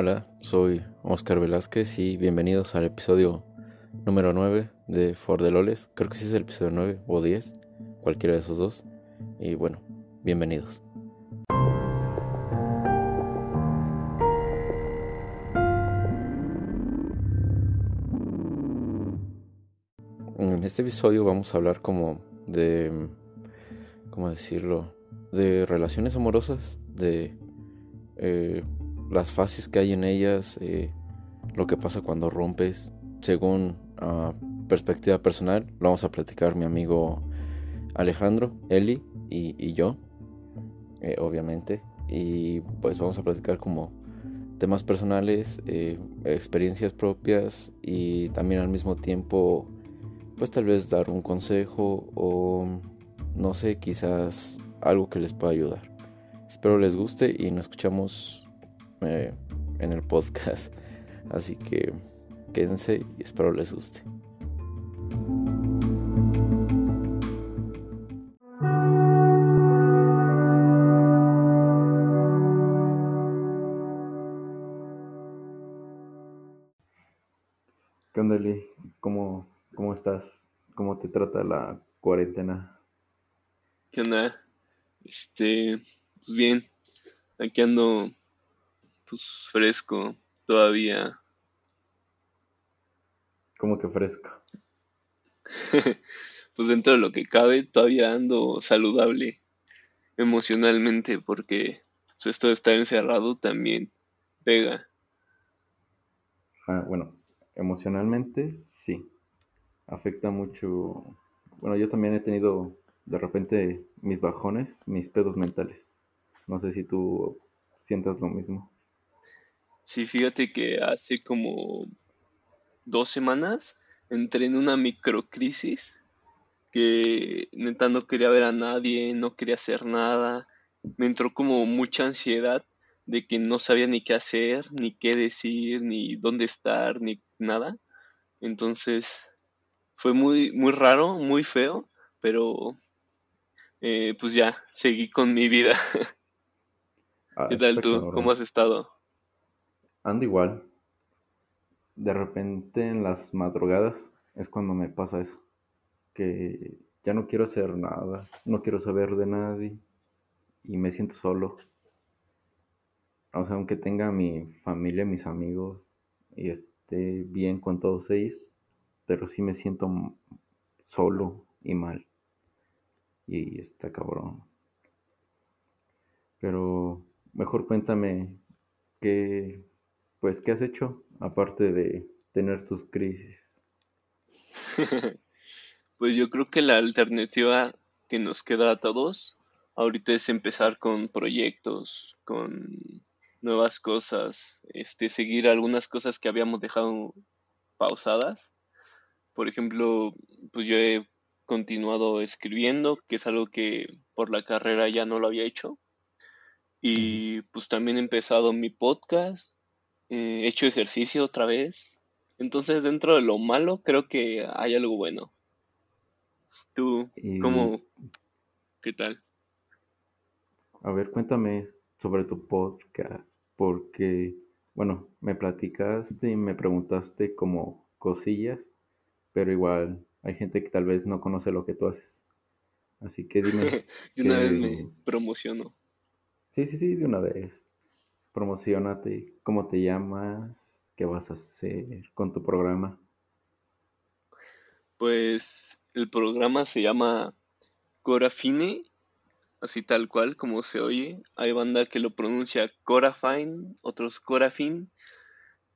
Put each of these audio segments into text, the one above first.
Hola, soy Oscar Velázquez y bienvenidos al episodio número 9 de For the Loles. Creo que sí es el episodio 9 o 10, cualquiera de esos dos. Y bueno, bienvenidos. En este episodio vamos a hablar como de, ¿cómo decirlo? De relaciones amorosas, de eh, las fases que hay en ellas, eh, lo que pasa cuando rompes, según uh, perspectiva personal, lo vamos a platicar mi amigo Alejandro, Eli y, yo, eh, obviamente, y pues vamos a platicar como temas personales, eh, experiencias propias y también al mismo tiempo, pues tal vez dar un consejo o no sé, quizás algo que les pueda ayudar. Espero les guste y nos escuchamos eh, en el podcast. Así que quédense y espero les guste. ¿Qué onda, ¿Cómo, ¿Cómo estás? ¿Cómo te trata la cuarentena? ¿Qué onda? Este, pues bien, aquí ando pues fresco todavía. ¿Cómo que fresco? pues dentro de lo que cabe todavía ando saludable emocionalmente porque pues, esto de estar encerrado también pega. Ah, bueno, emocionalmente sí. Afecta mucho. Bueno, yo también he tenido de repente mis bajones, mis pedos mentales. No sé si tú sientas lo mismo. Sí, fíjate que hace como dos semanas entré en una microcrisis que neta no quería ver a nadie, no quería hacer nada. Me entró como mucha ansiedad de que no sabía ni qué hacer, ni qué decir, ni dónde estar, ni nada. Entonces fue muy, muy raro, muy feo, pero eh, pues ya, seguí con mi vida. Ah, ¿Qué tal tú? ¿Cómo has estado? Ando igual. De repente en las madrugadas es cuando me pasa eso. Que ya no quiero hacer nada, no quiero saber de nadie y me siento solo. O sea, aunque tenga mi familia, mis amigos y esté bien con todos ellos, pero sí me siento solo y mal. Y está cabrón. Pero mejor cuéntame qué, pues, ¿qué has hecho aparte de tener tus crisis? pues yo creo que la alternativa que nos queda a todos ahorita es empezar con proyectos, con nuevas cosas, este, seguir algunas cosas que habíamos dejado pausadas. Por ejemplo, pues yo he continuado escribiendo, que es algo que por la carrera ya no lo había hecho. Y pues también he empezado mi podcast he hecho ejercicio otra vez. Entonces, dentro de lo malo, creo que hay algo bueno. ¿Tú cómo? ¿Qué tal? A ver, cuéntame sobre tu podcast, porque, bueno, me platicaste y me preguntaste como cosillas, pero igual hay gente que tal vez no conoce lo que tú haces. Así que dime. de una vez me promociono. Sí, sí, sí, de una vez promocionate, cómo te llamas, qué vas a hacer con tu programa. Pues el programa se llama Corafine, así tal cual como se oye. Hay banda que lo pronuncia Corafine, otros Corafin.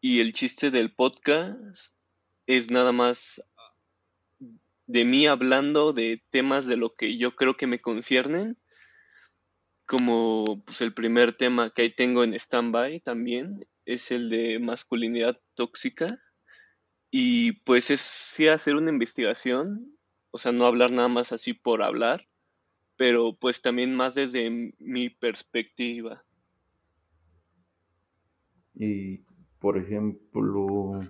Y el chiste del podcast es nada más de mí hablando de temas de lo que yo creo que me conciernen como pues, el primer tema que ahí tengo en stand-by también es el de masculinidad tóxica. Y pues es sí hacer una investigación, o sea, no hablar nada más así por hablar, pero pues también más desde mi perspectiva. Y, por ejemplo,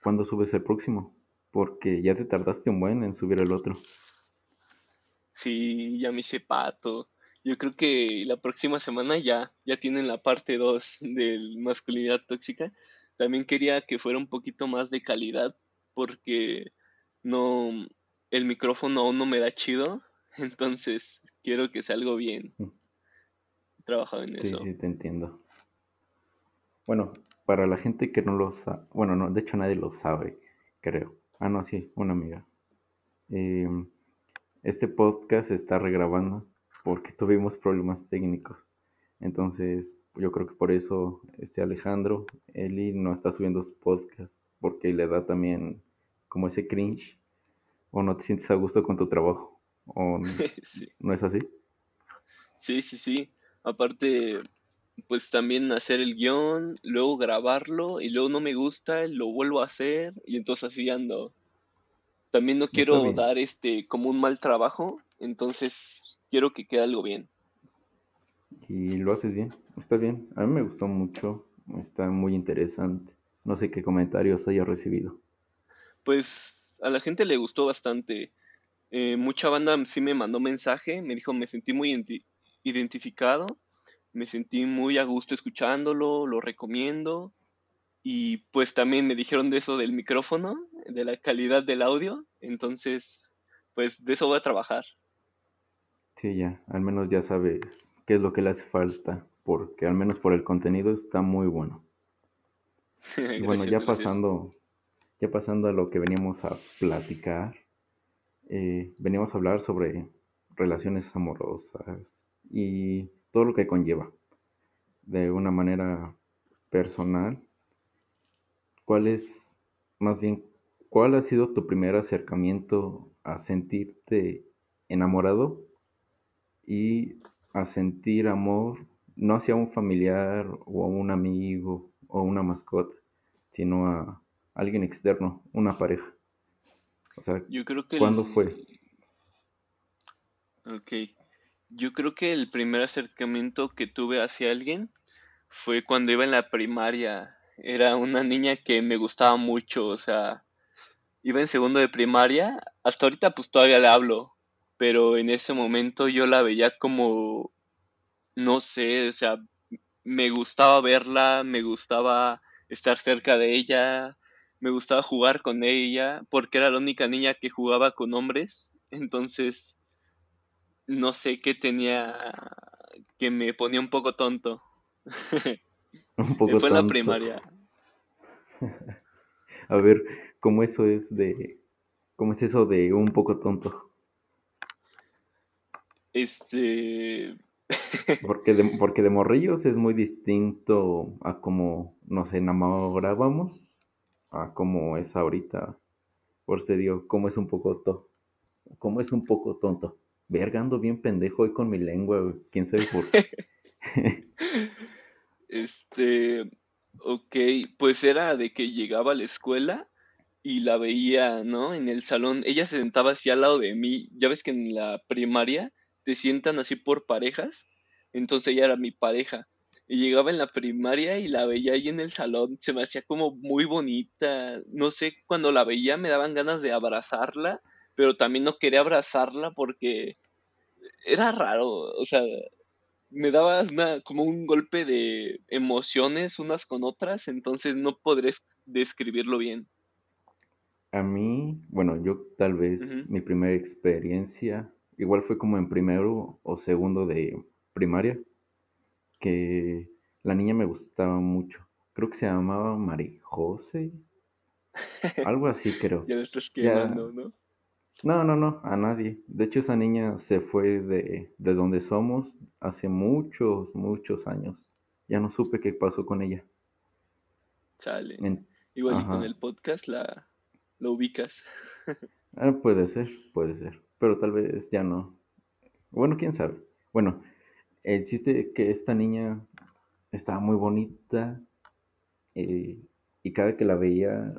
¿cuándo subes el próximo? Porque ya te tardaste un buen en subir el otro. Sí, ya me hice pato yo creo que la próxima semana ya, ya tienen la parte 2 de masculinidad tóxica. También quería que fuera un poquito más de calidad porque no, el micrófono aún no me da chido, entonces quiero que sea algo bien mm. trabajado en eso. Sí, te entiendo. Bueno, para la gente que no lo sabe, bueno, no, de hecho nadie lo sabe, creo. Ah, no, sí, una amiga. Em, este podcast se está regrabando porque tuvimos problemas técnicos. Entonces, yo creo que por eso este Alejandro, Eli, no está subiendo su podcast porque le da también como ese cringe o no te sientes a gusto con tu trabajo o no, es así. Sí, sí, sí. Aparte, pues también hacer el guion, luego grabarlo y luego no me gusta, lo vuelvo a hacer y entonces así ando. También no quiero dar este como un mal trabajo, entonces quiero que quede algo bien. Y lo haces bien, está bien. A mí me gustó mucho, está muy interesante. No sé qué comentarios haya recibido. Pues a la gente le gustó bastante. Eh, mucha banda sí me mandó mensaje, me dijo me sentí muy identificado, me sentí muy a gusto escuchándolo, lo recomiendo. Y pues también me dijeron de eso del micrófono, de la calidad del audio. Entonces, pues de eso voy a trabajar. Sí, ya, al menos ya sabes qué es lo que le hace falta, porque al menos por el contenido está muy bueno. y bueno, ya pasando, ya pasando a lo que veníamos a platicar, eh, veníamos a hablar sobre relaciones amorosas y todo lo que conlleva. De una manera personal, ¿cuál es, más bien, cuál ha sido tu primer acercamiento a sentirte enamorado y a sentir amor no hacia un familiar o a un amigo o una mascota, sino a alguien externo, una pareja. O sea, Yo creo que ¿cuándo fue? Ok. Yo creo que el primer acercamiento que tuve hacia alguien fue cuando iba en la primaria. Era una niña que me gustaba mucho, o sea, iba en segundo de primaria. Hasta ahorita pues todavía le hablo, pero en ese momento yo la veía como, no sé, o sea, me gustaba verla, me gustaba estar cerca de ella, me gustaba jugar con ella, porque era la única niña que jugaba con hombres, entonces no sé qué tenía que me ponía un poco tonto. Un poco Fue en la primaria. A ver, ¿cómo eso es de... ¿Cómo es eso de un poco tonto? Este... porque, de, porque de morrillos es muy distinto a cómo nos enamorábamos a cómo es ahorita. Por eso digo, cómo es un poco tonto. Cómo es un poco tonto. Vergando bien pendejo hoy con mi lengua, quién sabe por qué. este, ok, pues era de que llegaba a la escuela y la veía, ¿no? En el salón. Ella se sentaba así al lado de mí. Ya ves que en la primaria te sientan así por parejas. Entonces ella era mi pareja. Y llegaba en la primaria y la veía ahí en el salón. Se me hacía como muy bonita. No sé, cuando la veía me daban ganas de abrazarla, pero también no quería abrazarla porque era raro. O sea, me daba como un golpe de emociones unas con otras, entonces no podré describirlo bien. A mí, bueno, yo tal vez mi primera experiencia, igual fue como en primero o segundo de primaria que la niña me gustaba mucho. Creo que se llamaba Marijose. Algo así creo. ya estás quemando, ¿no? No, no, no, a nadie. De hecho, esa niña se fue de, de donde somos hace muchos, muchos años. Ya no supe qué pasó con ella. Chale. Igual y con el podcast la, la ubicas. ah, puede ser, puede ser. Pero tal vez ya no. Bueno, quién sabe. Bueno, el chiste que esta niña estaba muy bonita eh, y cada que la veía,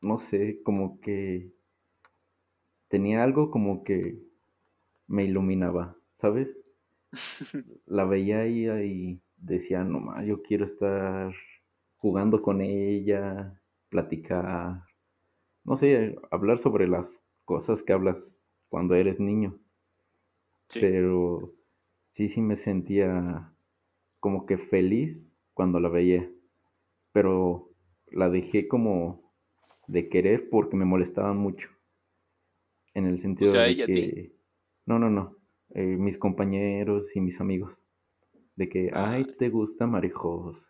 no sé, como que tenía algo como que me iluminaba, ¿sabes? La veía ahí y decía, no más, yo quiero estar jugando con ella, platicar, no sé, hablar sobre las cosas que hablas cuando eres niño. Pero sí, sí me sentía como que feliz cuando la veía, pero la dejé como de querer porque me molestaban mucho. En el O sentido sea, de ella que, no, no, no, eh, mis compañeros y mis amigos, de que, ay, te gusta María José.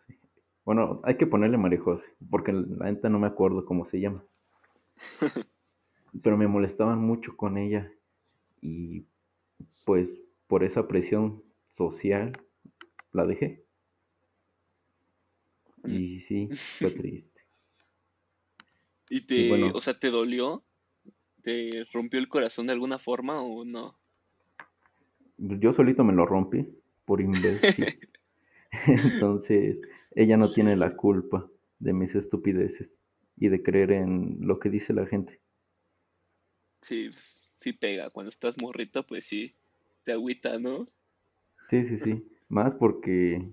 Bueno, hay que ponerle María José, porque la neta no me acuerdo cómo se llama, pero me molestaban mucho con ella y pues por esa presión social la dejé. Y sí, fue triste. ¿Y Y te, o sea, te dolió? ¿Te rompió el corazón de alguna forma o no? yo solito me lo rompí por imbécil. Entonces, ella no tiene la culpa de mis estupideces y de creer en lo que dice la gente. Sí, sí pega. Cuando estás morrito, pues sí, te agüita, ¿no? Sí, sí, sí. Más porque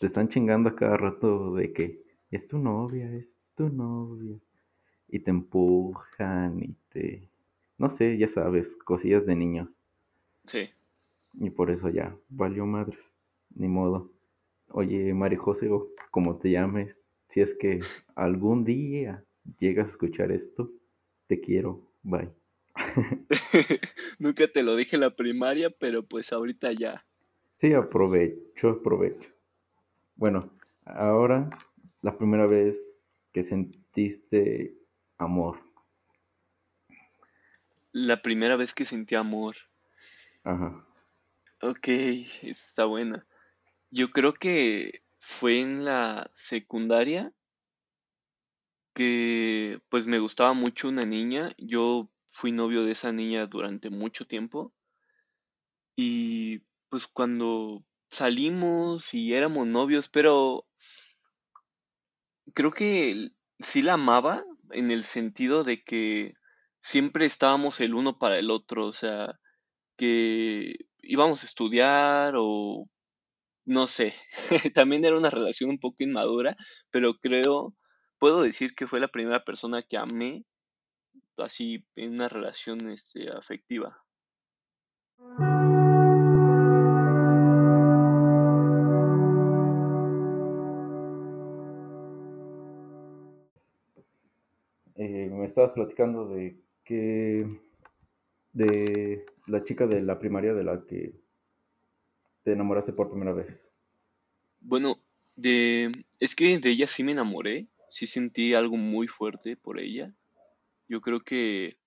te están chingando a cada rato de que es tu novia, es tu novia. Y te empujan y te... No sé, ya sabes, cosillas de niños. Sí. Y por eso ya, valió madres. Ni modo. Oye, María José, o como te llames, si es que algún día llegas a escuchar esto, te quiero. Bye. Nunca te lo dije en la primaria, pero pues ahorita ya. Sí, aprovecho, aprovecho. Bueno, ahora la primera vez que sentiste amor. La primera vez que sentí amor. Ajá. Ok, está buena. Yo creo que fue en la secundaria que pues me gustaba mucho una niña. Yo fui novio de esa niña durante mucho tiempo y pues cuando salimos y éramos novios, pero creo que sí la amaba en el sentido de que siempre estábamos el uno para el otro, o sea, que íbamos a estudiar o no sé, también era una relación un poco inmadura, pero creo, puedo decir que fue la primera persona que amé así en una relación este, afectiva. Eh, me estabas platicando de que de la chica de la primaria de la que te enamoraste por primera vez. Bueno, de, es que de ella sí me enamoré, sí sentí algo muy fuerte por ella. Yo creo que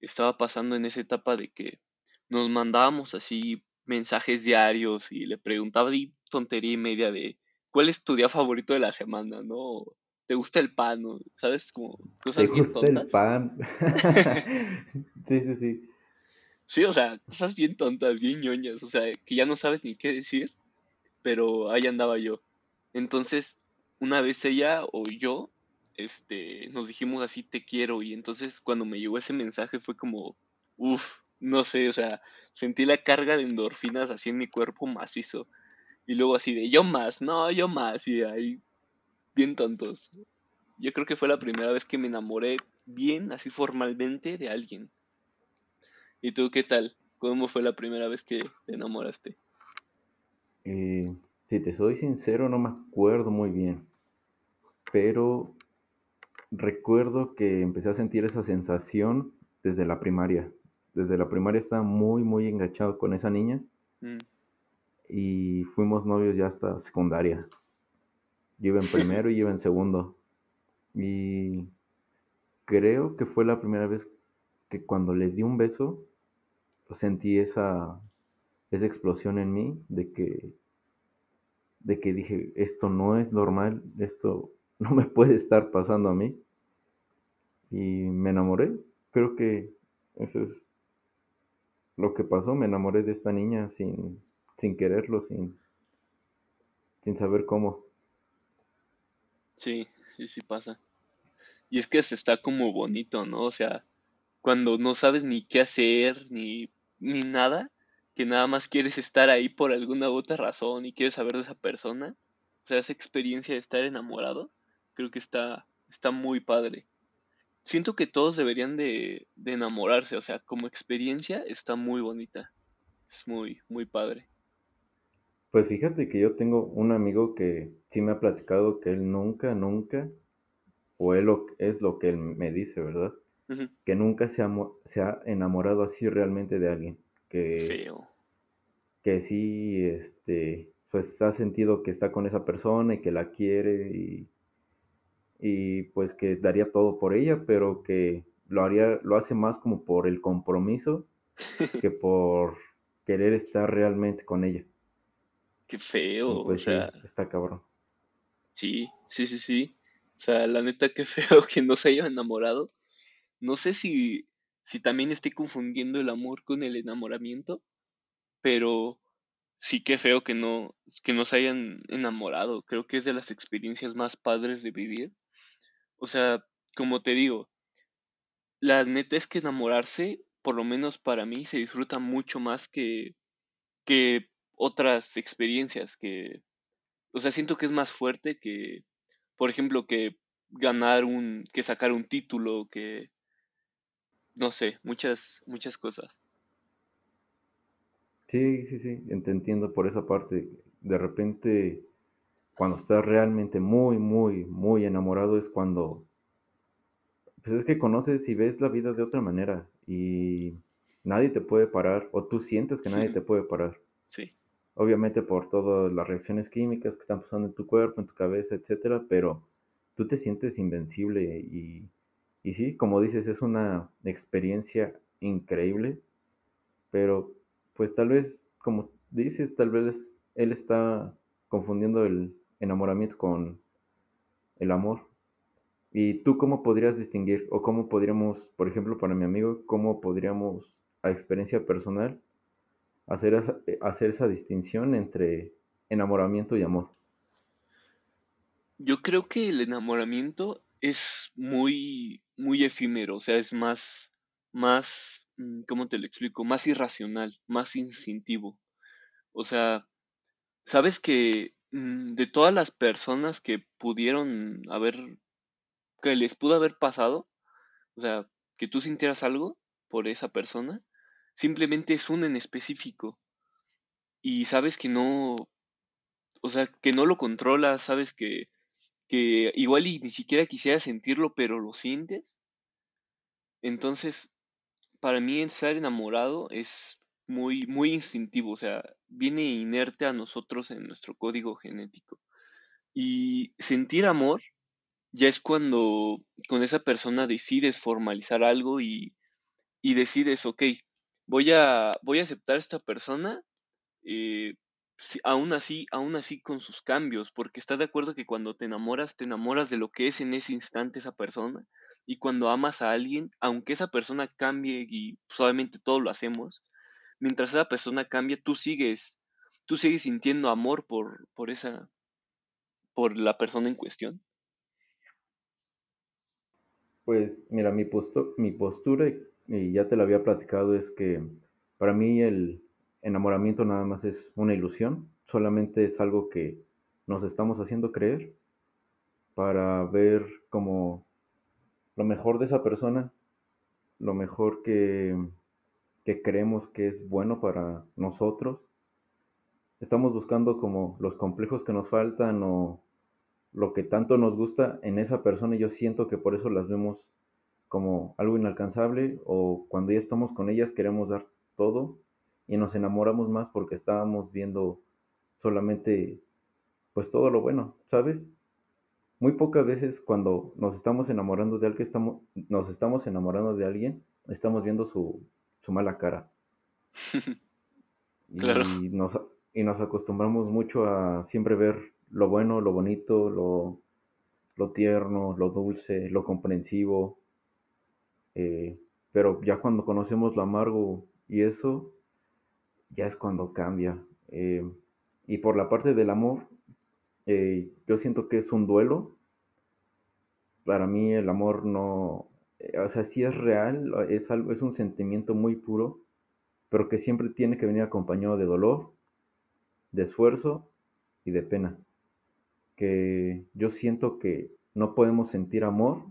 estaba pasando en esa etapa de que nos mandábamos así mensajes diarios y le preguntaba de tontería y media de ¿cuál es tu día favorito de la semana, no? ¿Te gusta el pan? ¿Sabes? Como ¿Te cosas bien gusta el tontas. pan? sí, sí, sí. Sí, o sea, cosas bien tontas, bien ñoñas, o sea, que ya no sabes ni qué decir, pero ahí andaba yo. Entonces, una vez ella o yo, este, nos dijimos así, te quiero, y entonces cuando me llegó ese mensaje fue como, uff, no sé, o sea, sentí la carga de endorfinas así en mi cuerpo macizo, y luego así de, yo más, no, yo más, y ahí, bien tontos. Yo creo que fue la primera vez que me enamoré bien, así formalmente, de alguien. ¿Y tú qué tal? ¿Cómo fue la primera vez que te enamoraste? Eh, si te soy sincero, no me acuerdo muy bien, pero recuerdo que empecé a sentir esa sensación desde la primaria. Desde la primaria estaba muy, muy enganchado con esa niña Mm. y fuimos novios ya hasta secundaria. Yo iba en primero y iba en segundo. Y creo que fue la primera vez que cuando le di un beso sentí esa, esa explosión en mí de que, de que dije, esto no es normal, esto no me puede estar pasando a mí. Y me enamoré. Creo que eso es lo que pasó. Me enamoré de esta niña sin, sin quererlo, sin, sin saber cómo. Sí, sí, sí pasa. Y es que se está como bonito, ¿no? O sea, cuando no sabes ni qué hacer, ni, ni nada, que nada más quieres estar ahí por alguna otra razón y quieres saber de esa persona. O sea, esa experiencia de estar enamorado, creo que está, está muy padre. Siento que todos deberían de, de enamorarse, o sea, como experiencia está muy bonita. Es muy, muy padre. Pues fíjate que yo tengo un amigo que sí me ha platicado que él nunca, nunca, o él es lo que él me dice, ¿verdad? Que nunca se ha, se ha enamorado así realmente de alguien. Que, Feo. Que sí, este, pues ha sentido que está con esa persona y que la quiere y, y pues que daría todo por ella, pero que lo haría, lo hace más como por el compromiso que por querer estar realmente con ella. Qué feo, pues o sea, está cabrón. Sí, sí, sí, sí. O sea, la neta, qué feo que no se haya enamorado. No sé si, si también estoy confundiendo el amor con el enamoramiento, pero sí qué feo que no, que no se hayan enamorado. Creo que es de las experiencias más padres de vivir. O sea, como te digo, la neta es que enamorarse, por lo menos para mí, se disfruta mucho más que, que otras experiencias que, o sea, siento que es más fuerte que, por ejemplo, que ganar un, que sacar un título, que, no sé, muchas, muchas cosas. Sí, sí, sí, entiendo por esa parte. De repente, cuando estás realmente muy, muy, muy enamorado es cuando pues es que conoces y ves la vida de otra manera y nadie te puede parar o tú sientes que nadie te puede parar. Sí. Obviamente por todas las reacciones químicas que están pasando en tu cuerpo, en tu cabeza, etcétera, pero tú te sientes invencible y, y sí, como dices, es una experiencia increíble, pero pues tal vez, como dices, tal vez él está confundiendo el enamoramiento con el amor. ¿Y tú cómo podrías distinguir o cómo podríamos, por ejemplo, para mi amigo, cómo podríamos, a experiencia personal, hacer esa, eh, hacer esa distinción entre enamoramiento y amor? Yo creo que el enamoramiento es muy, muy efímero, o sea, es más, más, mm, ¿cómo te lo explico? Más irracional, más instintivo. O sea, sabes que de todas las personas que pudieron haber que les pudo haber pasado, o sea, que tú sintieras algo por esa persona, simplemente es un en específico. Y sabes que no, o sea, que no lo controlas, sabes que, que igual ni siquiera quisiera sentirlo, pero lo sientes. Entonces, para mí estar enamorado es muy, muy instintivo, o sea, viene inerte a nosotros en nuestro código genético. Y sentir amor ya es cuando con esa persona decides formalizar algo y, y decides, ok, voy a, voy a aceptar a esta persona, eh, aún así, aún así con sus cambios, porque estás de acuerdo que cuando te enamoras, te enamoras de lo que es en ese instante esa persona, y cuando amas a alguien, aunque esa persona cambie, y suavemente todos lo hacemos, mientras esa persona cambia, tú sigues, tú sigues sintiendo amor por, por esa, por la persona en cuestión. Pues mira, mi, mi postura, y ya te lo había platicado, es que para mí el enamoramiento nada más es una ilusión, solamente es algo que nos estamos haciendo creer para ver como lo mejor de esa persona, lo mejor que, que creemos que es bueno para nosotros. Estamos buscando como los complejos que nos faltan o lo que tanto nos gusta en esa persona y yo siento que por eso las vemos como algo inalcanzable o cuando ya estamos con ellas queremos dar todo y nos enamoramos más porque estábamos viendo solamente pues todo lo bueno, ¿sabes? Muy pocas veces cuando nos estamos enamorando de alguien, estamos, nos estamos enamorando de alguien, estamos viendo su, su mala cara. claro. y, nos, y nos acostumbramos mucho a siempre ver lo bueno, lo bonito, lo, lo tierno, lo dulce, lo comprensivo. Eh, pero ya cuando conocemos lo amargo y eso, ya es cuando cambia. Eh, y por la parte del amor, eh, yo siento que es un duelo. Para mí el amor no, o sea, sí es real, es, algo, es un sentimiento muy puro, pero que siempre tiene que venir acompañado de dolor, de esfuerzo y de pena. Que yo siento que no podemos sentir amor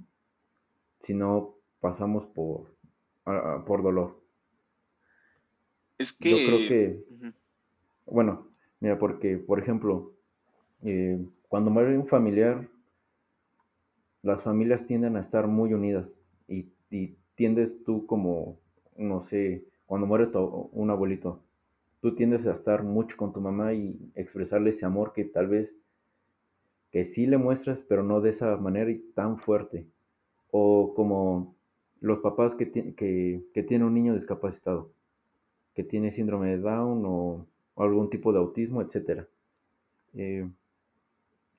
si no pasamos por, por dolor. Es que... Yo creo que... Bueno, Mira, porque, por ejemplo, eh, cuando muere un familiar, las familias tienden a estar muy unidas y, tiendes tú como, no sé, cuando muere un abuelito, tú tiendes a estar mucho con tu mamá y expresarle ese amor que tal vez que sí le muestras, pero no de esa manera y tan fuerte. O como los papás que, que, que tienen un niño discapacitado, que tiene síndrome de Down o, o algún tipo de autismo, etc. Eh,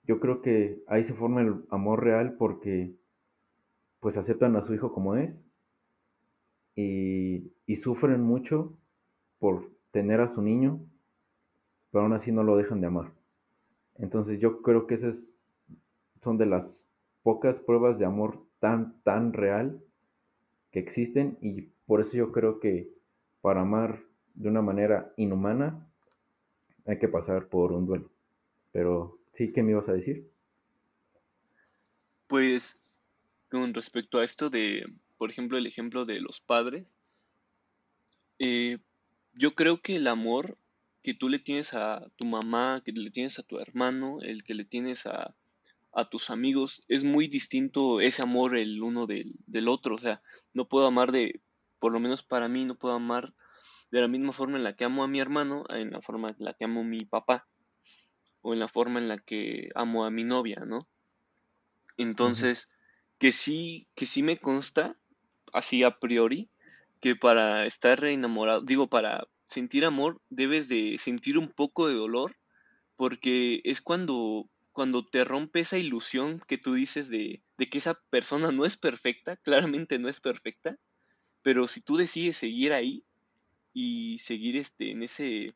yo creo que ahí se forma el amor real porque pues aceptan a su hijo como es y, y sufren mucho por tener a su niño, pero aún así no lo dejan de amar. Entonces yo creo que esas son de las pocas pruebas de amor tan, tan real que existen y por eso yo creo que para amar de una manera inhumana hay que pasar por un duelo. Pero sí, ¿qué me ibas a decir? Pues con respecto a esto de, por ejemplo, el ejemplo de los padres, eh, yo creo que el amor que tú le tienes a tu mamá, que le tienes a tu hermano, el que le tienes a, a tus amigos, es muy distinto ese amor el uno del, del otro. O sea, no puedo amar de, por lo menos para mí, no puedo amar de la misma forma en la que amo a mi hermano, en la forma en la que amo a mi papá, o en la forma en la que amo a mi novia, ¿no? Entonces, que sí, que sí me consta, así a priori, que para estar enamorado, digo, para sentir amor, debes de sentir un poco de dolor, porque es cuando, cuando te rompe esa ilusión que tú dices de, de que esa persona no es perfecta, claramente no es perfecta, pero si tú decides seguir ahí y seguir este, en ese,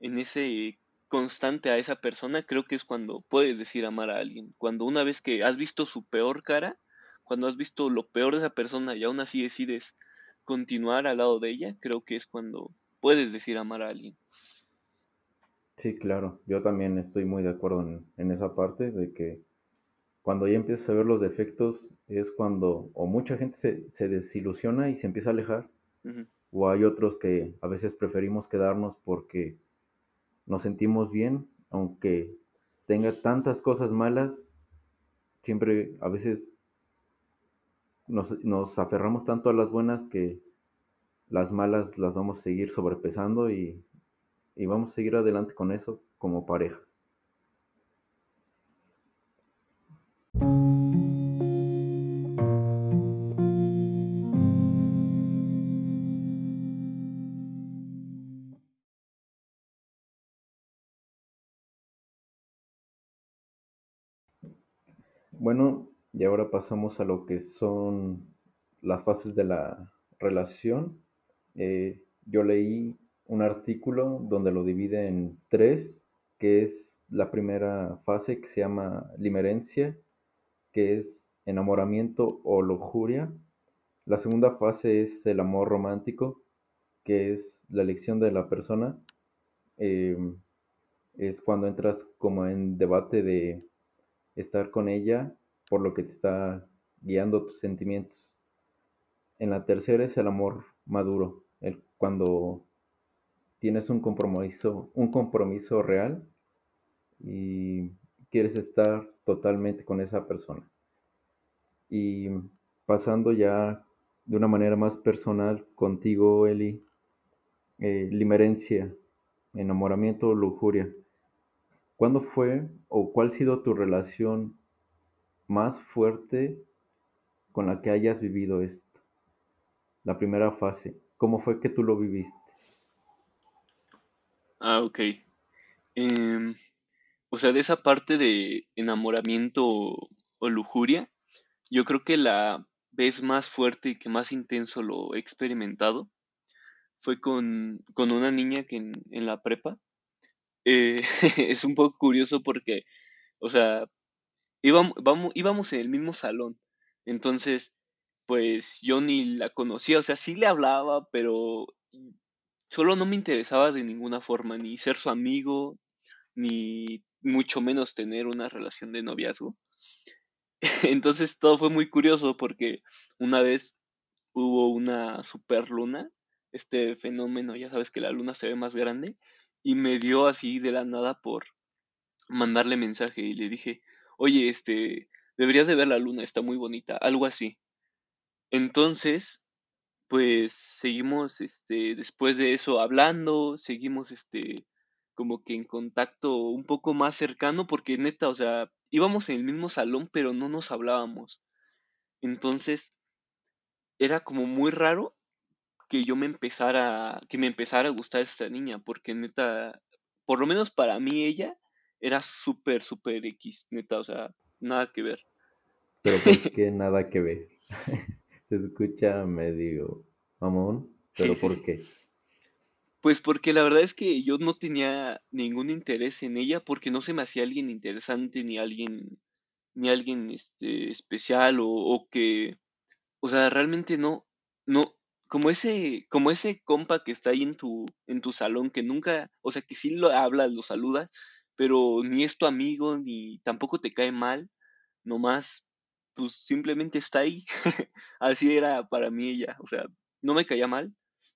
en ese constante a esa persona, creo que es cuando puedes decir amar a alguien. Cuando una vez que has visto su peor cara, cuando has visto lo peor de esa persona y aún así decides continuar al lado de ella, creo que es cuando puedes decir amar a alguien. Sí, claro, yo también estoy muy de acuerdo en, en esa parte de que cuando ya empiezas a ver los defectos es cuando o mucha gente se, se desilusiona y se empieza a alejar, o hay otros que a veces preferimos quedarnos porque nos sentimos bien, aunque tenga tantas cosas malas, siempre a veces nos, nos aferramos tanto a las buenas que las malas las vamos a seguir sobrepesando y, y vamos a seguir adelante con eso como parejas. Bueno, y ahora pasamos a lo que son las fases de la relación. Eh, yo leí un artículo donde lo divide en tres, que es la primera fase que se llama limerencia, que es enamoramiento o lujuria. La segunda fase es el amor romántico, que es la elección de la persona. Eh, es cuando entras como en debate de estar con ella por lo que te está guiando tus sentimientos. En la tercera es el amor maduro, el, cuando tienes un compromiso, un compromiso real y quieres estar totalmente con esa persona. Y pasando ya de una manera más personal contigo, Eli, eh, limerencia, enamoramiento, lujuria. ¿Cuándo fue o cuál ha sido tu relación más fuerte con la que hayas vivido esto? La primera fase. ¿Cómo fue que tú lo viviste? Ah, ok. Em, o sea, de esa parte de enamoramiento o, lujuria, yo creo que la vez más fuerte y que más intenso lo he experimentado fue con, con una niña que en la prepa. Eh, es un poco curioso porque, o sea, íbamos, íbamos en el mismo salón. Entonces, pues yo ni la conocía, o sea, sí le hablaba, pero solo no me interesaba de ninguna forma, ni ser su amigo, ni mucho menos tener una relación de noviazgo. Entonces todo fue muy curioso porque una vez hubo una superluna, este fenómeno, ya sabes que la luna se ve más grande, y me dio así de la nada por mandarle mensaje y le dije, oye, este, deberías de ver la luna, está muy bonita, algo así. Entonces, pues seguimos, este, después de eso hablando, seguimos, este, como que en contacto un poco más cercano, porque neta, o sea, íbamos en el mismo salón, pero no nos hablábamos. Entonces, era como muy raro que yo me empezara, que me empezara a gustar esta niña, porque neta, por lo menos para mí ella era súper, súper X, neta, o sea, nada que ver. Pero ¿por qué nada que ver? Se escucha medio mamón, pero ¿por qué? Pues porque la verdad es que yo no tenía ningún interés en ella porque no se me hacía alguien interesante ni alguien ni alguien este especial o, o que o sea, realmente no no como ese como ese compa que está ahí en tu en tu salón que nunca, o sea, que sí lo hablas, lo saludas, pero ni es tu amigo ni tampoco te cae mal, nomás pues simplemente está ahí. Así era para mí ella, o sea, no me caía mal,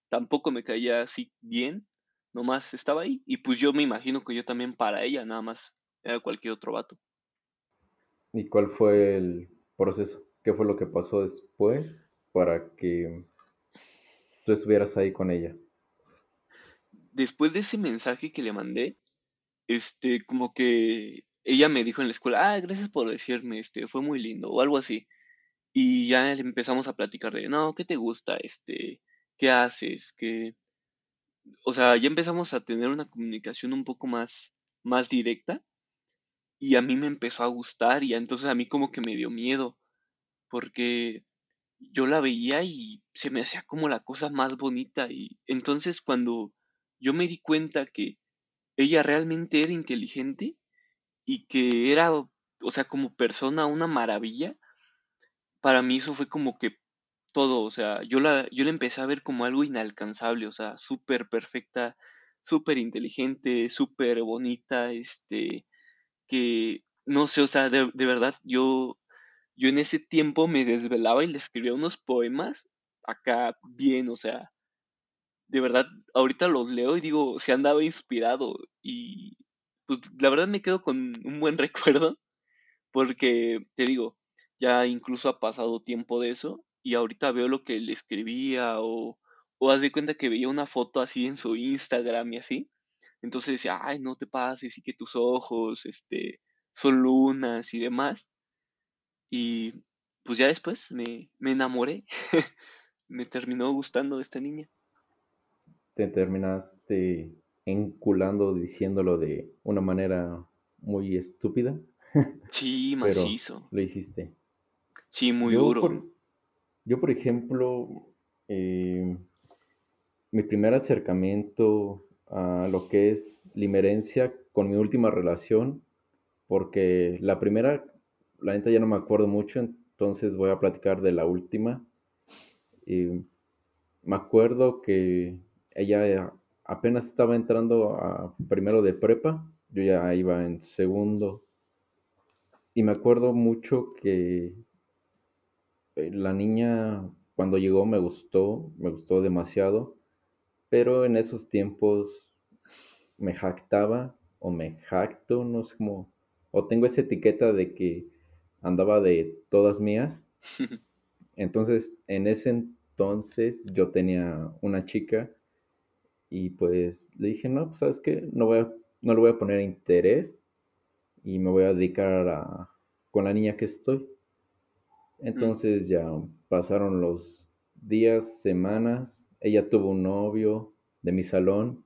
tampoco me caía así bien, nomás estaba ahí. Y pues yo me imagino que yo también para ella, nada más era cualquier otro vato. ¿Y cuál fue el proceso? ¿Qué fue lo que pasó después para que tú estuvieras ahí con ella? Después de ese mensaje que le mandé, este, como que ella me dijo en la escuela, ah, gracias por decirme, este, fue muy lindo, o algo así. Y ya empezamos a platicar de, no, ¿qué te gusta? Este, ¿qué haces? ¿Qué? O sea, ya empezamos a tener una comunicación un poco más, más directa. Y a mí me empezó a gustar y entonces a mí como que me dio miedo. Porque yo la veía y se me hacía como la cosa más bonita. Y entonces cuando yo me di cuenta que ella realmente era inteligente y que era, o sea, como persona una maravilla, para mí eso fue como que todo, o sea, yo la, yo la empecé a ver como algo inalcanzable, o sea, súper perfecta, súper inteligente, súper bonita, este, que, no sé, o sea, de, de verdad, yo, yo en ese tiempo me desvelaba y le escribía unos poemas acá bien, o sea, de verdad, ahorita los leo y digo, se andaba inspirado y pues la verdad me quedo con un buen recuerdo porque te digo, ya incluso ha pasado tiempo de eso y ahorita veo lo que le escribía o, o haz de cuenta que veía una foto así en su Instagram y así. Entonces decía, ay, no te pases y que tus ojos, este, son lunas y demás. Y pues ya después me, me enamoré, me terminó gustando esta niña. Te terminaste enculando diciéndolo de una manera muy estúpida. Sí, macizo. lo hiciste. Sí, muy duro. Por, yo, por ejemplo, eh, mi primer acercamiento a lo que es limerencia con mi última relación, porque la primera, la neta ya no me acuerdo mucho, entonces voy a platicar de la última. Y me acuerdo que ella apenas estaba entrando a primero de prepa, yo ya iba en segundo. Y me acuerdo mucho que eh, la niña cuando llegó me gustó, me gustó demasiado, pero en esos tiempos me jactaba o me jacto, no sé cómo, o tengo esa etiqueta de que andaba de todas mías. Entonces, en ese entonces yo tenía una chica y pues le dije, no, pues sabes qué, no, voy a, no le voy a poner interés y me voy a dedicar a, con la niña que estoy. Entonces ya pasaron los días, semanas. Ella tuvo un novio de mi salón,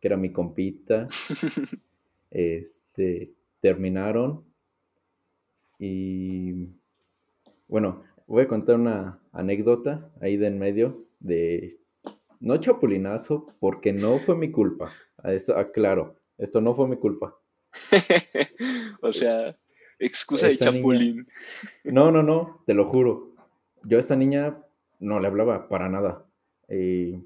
que era mi compita. este, terminaron. Y bueno, voy a contar una anécdota ahí de en medio de no chapulinazo, porque no fue mi culpa. A esto aclaro, esto no fue mi culpa. o sea, excusa de chapulín. no, no, no, te lo juro. Yo a esta niña no le hablaba para nada. Eh,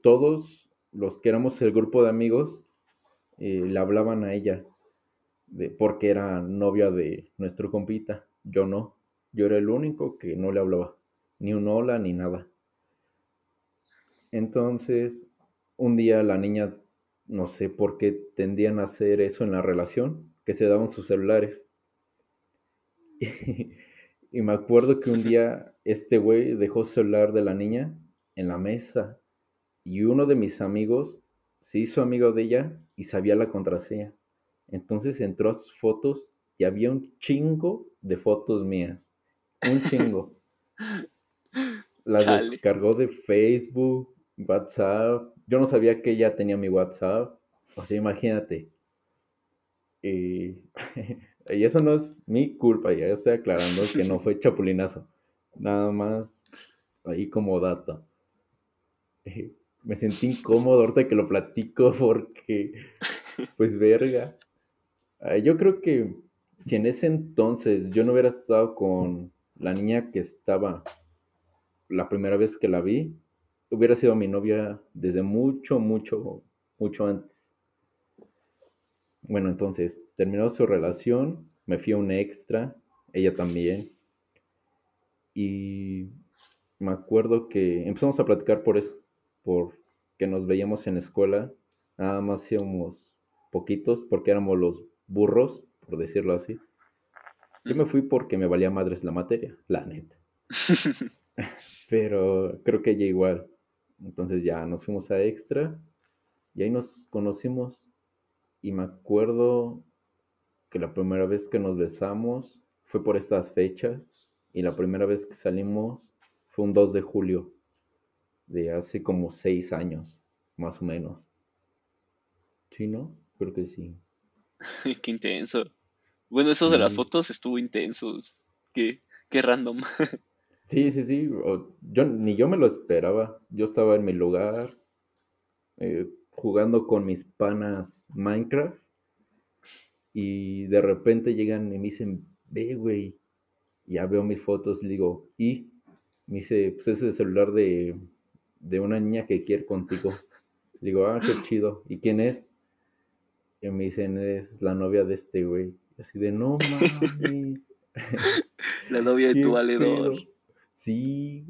todos los que éramos el grupo de amigos eh, le hablaban a ella porque era novia de nuestro compita. Yo no. Yo era el único que no le hablaba. Ni un hola ni nada. Entonces, un día la niña no sé por qué tendían a hacer eso en la relación, que se daban sus celulares. Y, me acuerdo que un día este güey dejó su celular de la niña en la mesa y uno de mis amigos se hizo amigo de ella y sabía la contraseña. Entonces entró a sus fotos y había un chingo de fotos mías. Un chingo. Las descargó de Facebook, WhatsApp. Yo no sabía que ella tenía mi WhatsApp. O sea, imagínate. Y, y eso no es mi culpa, ya estoy aclarando que no fue chapulinazo. Nada más ahí como dato. Me sentí incómodo ahorita que lo platico porque, pues verga. Yo creo que si en ese entonces yo no hubiera estado con la niña que estaba la primera vez que la vi, hubiera sido mi novia desde mucho, mucho, mucho antes. Bueno, entonces, terminó su relación, me fui a un extra, ella también. Y me acuerdo que empezamos a platicar por eso, por que nos veíamos en la escuela, nada más íbamos poquitos porque éramos los burros, por decirlo así. Yo me fui porque me valía madres la materia, la neta. Pero creo que ella igual. Entonces ya nos fuimos a extra y ahí nos conocimos. Y me acuerdo que la primera vez que nos besamos fue por estas fechas. Y la primera vez que salimos fue un 2 de julio de hace como seis años, más o menos. ¿Sí, no? Creo que sí. Qué intenso. Bueno, eso de las fotos estuvo intenso. Qué, qué random. Sí, sí, sí. Yo, ni yo me lo esperaba. Yo estaba en mi lugar eh, jugando con mis panas Minecraft y de repente llegan y me dicen, ve, güey. Ya veo mis fotos y digo, y me dice, pues ese es el celular de, de una niña que quiere contigo. digo, ah, qué chido. ¿Y quién es? Y me dicen, es la novia de este güey. Así de, no mames. la novia de tu valedor. Sí,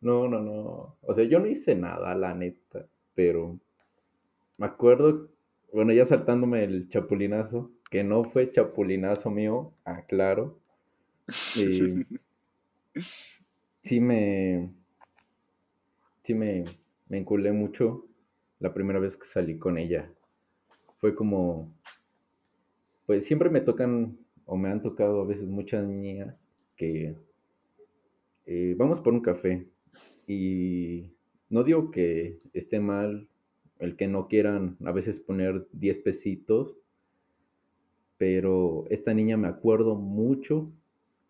no, no, no. O sea, yo no hice nada, la neta. Pero me acuerdo, bueno, ya saltándome el chapulinazo, que no fue chapulinazo mío, aclaro. Y sí me. Sí me, me enculé mucho la primera vez que salí con ella fue como, pues siempre me tocan o me han tocado a veces muchas niñas que eh, vamos por un café y no digo que esté mal el que no quieran a veces poner 10 pesitos, pero esta niña me acuerdo mucho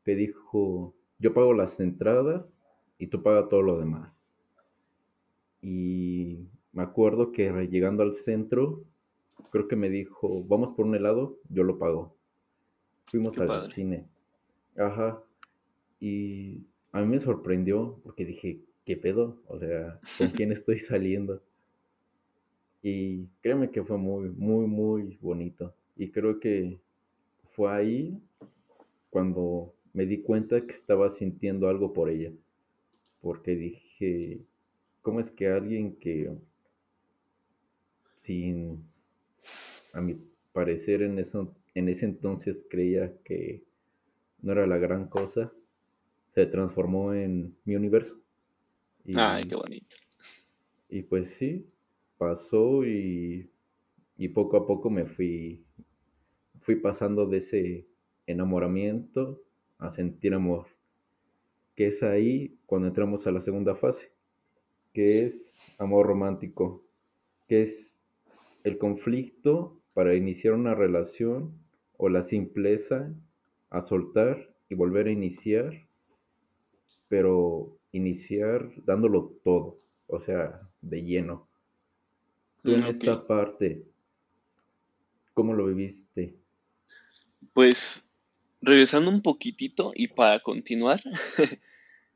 que dijo, yo pago las entradas y tú pagas todo lo demás. Y me acuerdo que llegando al centro creo que me dijo, vamos por un helado, yo lo pago. Fuimos al cine. Ajá. Y a mí me sorprendió porque dije, ¿qué pedo? O sea, ¿con quién estoy saliendo? Y créeme que fue muy, muy, muy bonito. Y creo que fue ahí cuando me di cuenta que estaba sintiendo algo por ella. Porque dije, ¿cómo es que alguien que sin a mi parecer en, eso, en ese entonces creía que no era la gran cosa, se transformó en mi universo. Ay, qué bonito. Y pues sí, pasó y, y poco a poco me fui, fui pasando de ese enamoramiento a sentir amor, que es ahí cuando entramos a la segunda fase, que es amor romántico, que es el conflicto para iniciar una relación o la simpleza a soltar y volver a iniciar, pero iniciar dándolo todo, o sea, de lleno. Tú en mm, esta parte, ¿cómo lo viviste? Pues regresando un poquitito y para continuar,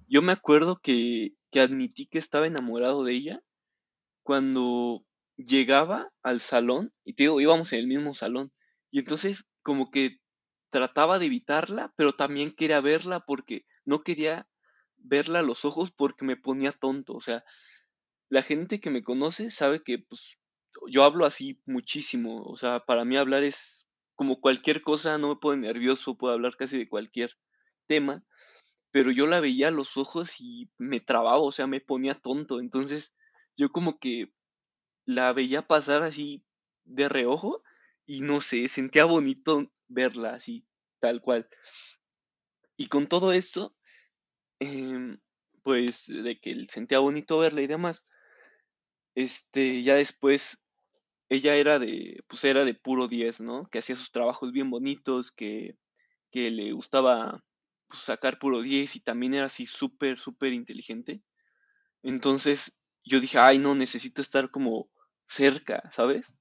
yo me acuerdo que, que admití que estaba enamorado de ella cuando llegaba al salón y te digo, íbamos en el mismo salón. Y entonces como que trataba de evitarla, pero también quería verla porque no quería verla a los ojos porque me ponía tonto. O sea, la gente que me conoce sabe que pues yo hablo así muchísimo, o sea, para mí hablar es como cualquier cosa, no me pone nervioso, puedo hablar casi de cualquier tema, pero yo la veía a los ojos y me trababa, o sea, me ponía tonto, entonces yo como que la veía pasar así de reojo y no sé, sentía bonito verla así, tal cual. Y con todo esto, em, pues de que sentía bonito verla y demás, este, ya después ella era de, pues era de puro 10, ¿no? Que hacía sus trabajos bien bonitos, que, que le gustaba pues, sacar puro 10 y también era así súper, súper inteligente. Entonces yo dije, ay, no, necesito estar como cerca, ¿sabes?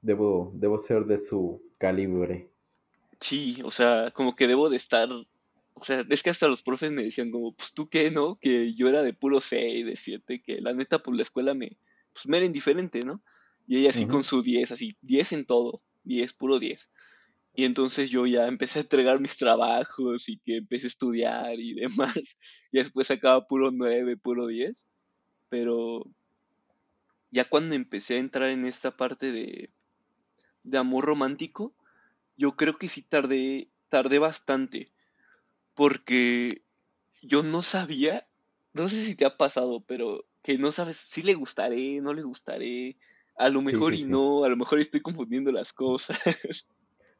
Debo, debo ser de su calibre. Sí, o sea, como que debo de estar, o sea, es que hasta los profes me decían como, pues tú qué, ¿no? Que yo era de puro 6, de 7, que la neta, pues la escuela me, pues me era indiferente, ¿no? Y ella así con su 10, así, 10 en todo, 10, puro 10. Y entonces yo ya empecé a entregar mis trabajos y que empecé a estudiar y demás. Y después sacaba puro 9, puro 10. Pero ya cuando empecé a entrar en esta parte de, de amor romántico, yo creo que sí tardé, tardé bastante. Porque yo no sabía, no sé si te ha pasado, pero que no sabes si le gustaré, no le gustaré. A lo mejor y no, a lo mejor estoy confundiendo las cosas.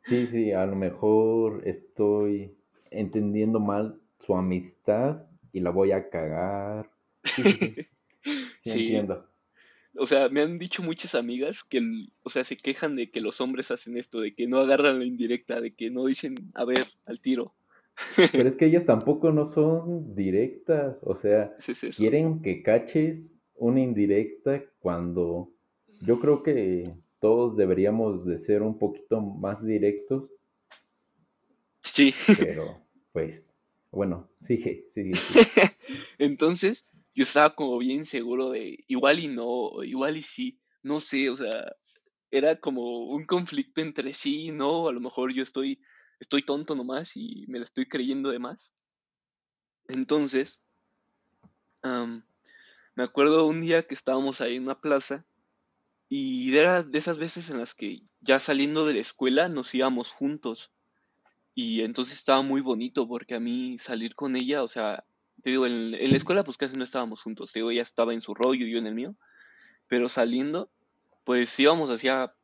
Sí, sí, a lo mejor estoy entendiendo mal su amistad y la voy a cagar. Sí, sí, sí. entiendo. O sea, me han dicho muchas amigas que, o sea, se quejan de que los hombres hacen esto, de que no agarran la indirecta, de que no dicen, a ver, al tiro. Pero es que ellas tampoco no son directas, o sea, quieren que caches una indirecta cuando yo creo que todos deberíamos de ser un poquito más directos. Sí. Pero, pues, bueno, sigue, sigue. Entonces, yo estaba como bien seguro de igual y no, igual y sí, no sé, o sea, era como un conflicto entre sí no, a lo mejor yo estoy, estoy tonto nomás y me la estoy creyendo de más. Entonces, me acuerdo un día que estábamos ahí en una plaza y era de esas veces en las que ya saliendo de la escuela nos íbamos juntos. Y entonces estaba muy bonito porque a mí salir con ella, o sea, te digo, en, la escuela pues casi no estábamos juntos. Te digo, ella estaba en su rollo yo en el mío. Pero saliendo, pues íbamos hacia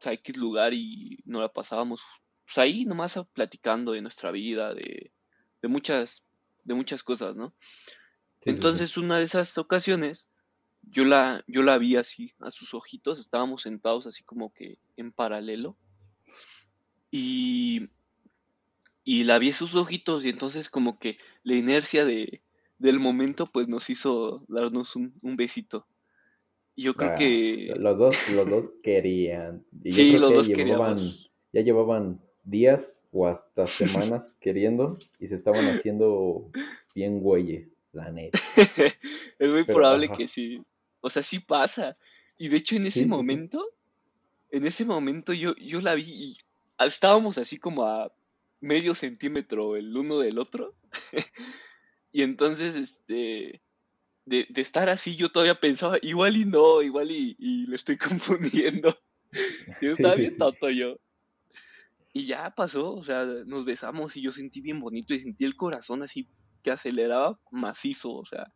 X lugar y nos la pasábamos pues, ahí nomás platicando de nuestra vida, de, de muchas, de muchas cosas, ¿no? Entonces, una de esas ocasiones, yo la, yo la vi así, a sus ojitos, estábamos sentados así como que en paralelo. Y, y la vi sus ojitos y entonces como que la inercia de, del momento pues nos hizo darnos un, besito. Y yo creo ah, que... Los dos, los dos querían. sí, los dos llevaban, Ya llevaban días o hasta semanas queriendo y se estaban haciendo bien güeyes, la neta. es muy probable que sí. O sea, sí pasa. Y de hecho en ese momento, en ese momento yo, yo la vi y estábamos así como a medio centímetro el uno del otro. y entonces, este, de, estar así, yo todavía pensaba, igual y no, igual y, y le estoy confundiendo. yo estaba bien tonto yo. Y ya pasó, o sea, nos besamos y yo sentí bien bonito y sentí el corazón así que aceleraba macizo, o sea,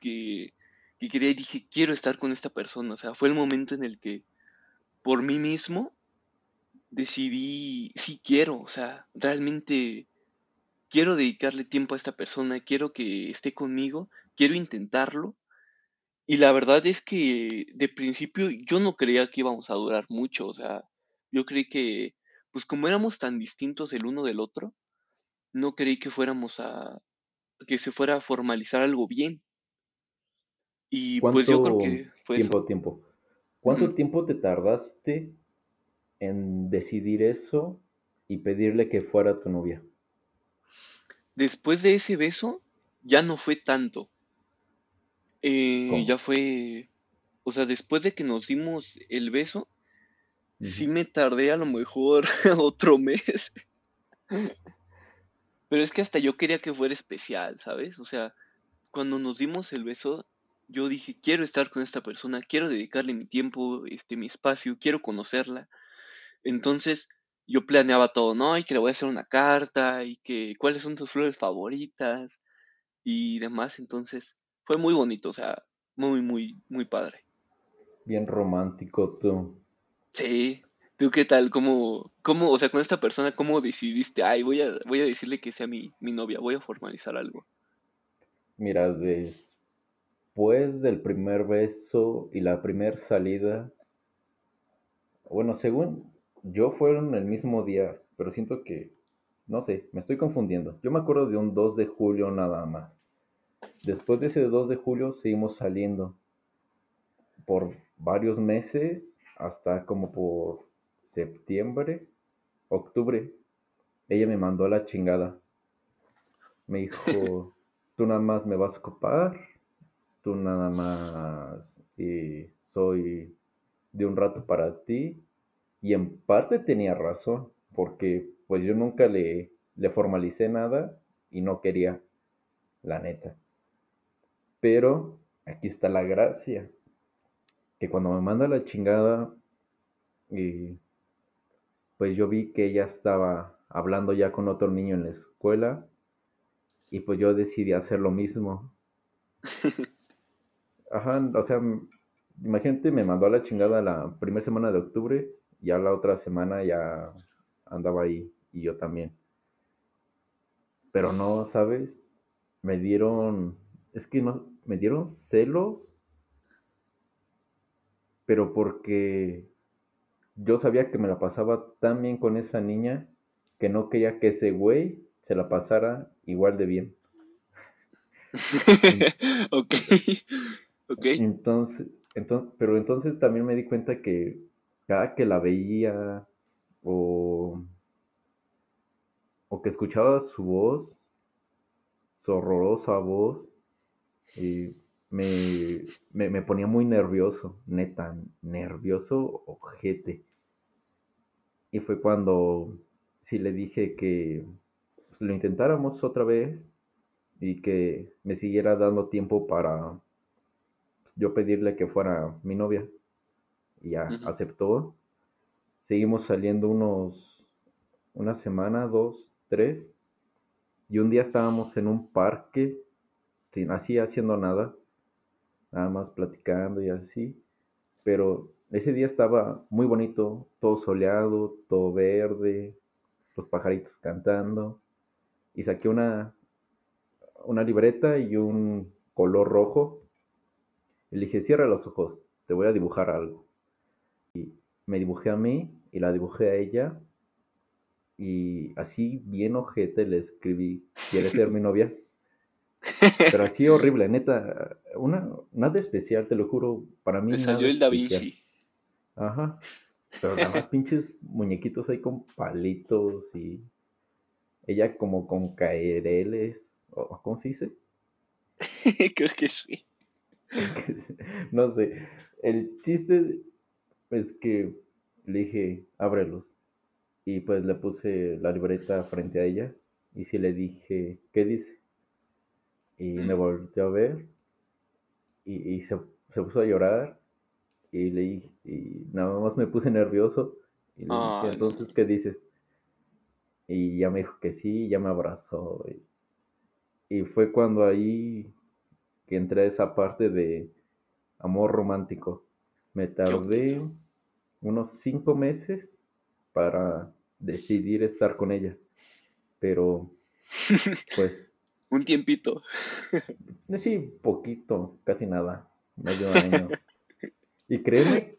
que y quería y dije, quiero estar con esta persona. O sea, fue el momento en el que por mí mismo decidí, sí quiero, o sea, realmente quiero dedicarle tiempo a esta persona, quiero que esté conmigo, quiero intentarlo. Y la verdad es que de principio yo no creía que íbamos a durar mucho, o sea, yo creí que, pues como éramos tan distintos el uno del otro, no creí que fuéramos a, que se fuera a formalizar algo bien. Y pues yo creo que fue tiempo, tiempo. ¿Cuánto tiempo te tardaste en decidir eso y pedirle que fuera tu novia? Después de ese beso, ya no fue tanto. Eh, ya fue, o sea, después de que nos dimos el beso, sí me tardé a lo mejor otro mes. Pero es que hasta yo quería que fuera especial, ¿sabes? O sea, cuando nos dimos el beso, yo dije, quiero estar con esta persona, quiero dedicarle mi tiempo, este, mi espacio, quiero conocerla. Entonces, yo planeaba todo, ¿no? Y que le voy a hacer una carta, y que cuáles son tus flores favoritas, y demás. Entonces, fue muy bonito, o sea, muy, muy, muy padre. Bien romántico tú. Sí. ¿Tú qué tal? ¿Cómo, cómo, o sea, con esta persona, cómo decidiste, ay, voy a, voy a decirle que sea mi, mi novia, voy a formalizar algo? Mira, después del primer beso y la primera salida, bueno, según yo fueron el mismo día, pero siento que, no sé, me estoy confundiendo. Yo me acuerdo de un 2 de julio nada más. Después de ese 2 de julio seguimos saliendo por varios meses, hasta como por septiembre, octubre. Ella me mandó a la chingada. Me dijo, tú nada más me vas a ocupar, tú nada más y soy de un rato para ti. Y en parte tenía razón, porque pues yo nunca le, le formalicé nada y no quería, la neta. Pero aquí está la gracia, que cuando me manda la chingada, y pues yo vi que ella estaba hablando ya con otro niño en la escuela y pues yo decidí hacer lo mismo. Ajá, o sea, imagínate, me mandó a la chingada la primera semana de octubre, ya la otra semana ya andaba ahí y yo también. Pero no, ¿sabes? Me dieron, es que no, me dieron celos, pero porque yo sabía que me la pasaba tan bien con esa niña que no quería que ese güey se la pasara igual de bien. ok, ok. Entonces, entonces, pero entonces también me di cuenta que cada que la veía o, o que escuchaba su voz, su horrorosa voz, y me, me, ponía muy nervioso, neta, nervioso, ojete. Y fue cuando sí le dije que pues, lo intentáramos otra vez y que me siguiera dando tiempo para pues, yo pedirle que fuera mi novia. Y ya aceptó. Seguimos saliendo unos, una semana, dos, tres. Y un día estábamos en un parque, sin así haciendo nada nada más platicando y así. Pero ese día estaba muy bonito, todo soleado, todo verde, los pajaritos cantando. Y saqué una, una libreta y un color rojo. Y le dije, cierra los ojos, te voy a dibujar algo. Me dibujé a mí y la dibujé a ella. Y así bien ojete le escribí, ¿quieres ser mi novia? Pero así horrible, neta. Una, nada especial, te lo juro. Para mí. Te salió el Da Vinci. Ajá. Pero nada más pinches muñequitos ahí con palitos y. Ella como con caereles. ¿O cómo se dice? Creo que sí. no sé. El chiste es que le dije, ábrelos. Y pues le puse la libreta frente a ella. Y si le dije, ¿qué dice? Y me volteó a ver y, se, puso a llorar y le y nada más me puse nervioso y le dije, entonces, ¿qué dices? Y ya me dijo que sí, ya me abrazó. Y, fue cuando ahí que entré a esa parte de amor romántico. Me tardé unos cinco meses para decidir estar con ella. Pero, pues, un tiempito. Sí, poquito, casi nada, medio año. y créeme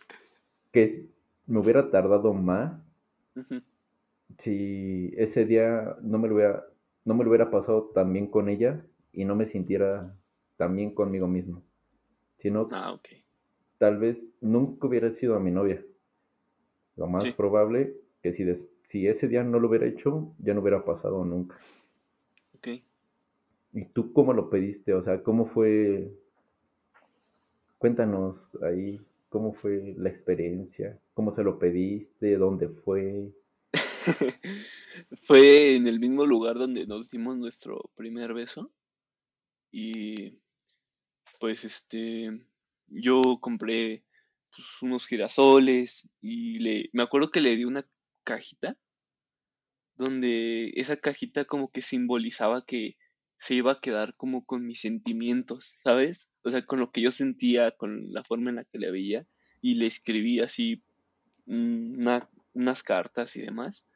que me hubiera tardado más si ese día no me lo hubiera, no me lo hubiera pasado tan bien con ella y no me sintiera tan bien conmigo mismo. Sino ah, tal vez nunca hubiera sido a mi novia. Lo más probable que si, si ese día no lo hubiera hecho, ya no hubiera pasado nunca. ¿Y tú cómo lo pediste? O sea, ¿cómo fue? Cuéntanos ahí, ¿cómo fue la experiencia? ¿Cómo se lo pediste? ¿Dónde fue? fue en el mismo lugar donde nos dimos nuestro primer beso. Y pues este, yo compré pues, unos girasoles y le, me acuerdo que le di una cajita donde esa cajita como que simbolizaba que se iba a quedar como con mis sentimientos, ¿sabes? O sea, con lo que yo sentía, con la forma en la que le veía y le escribí así una, unas cartas y demás.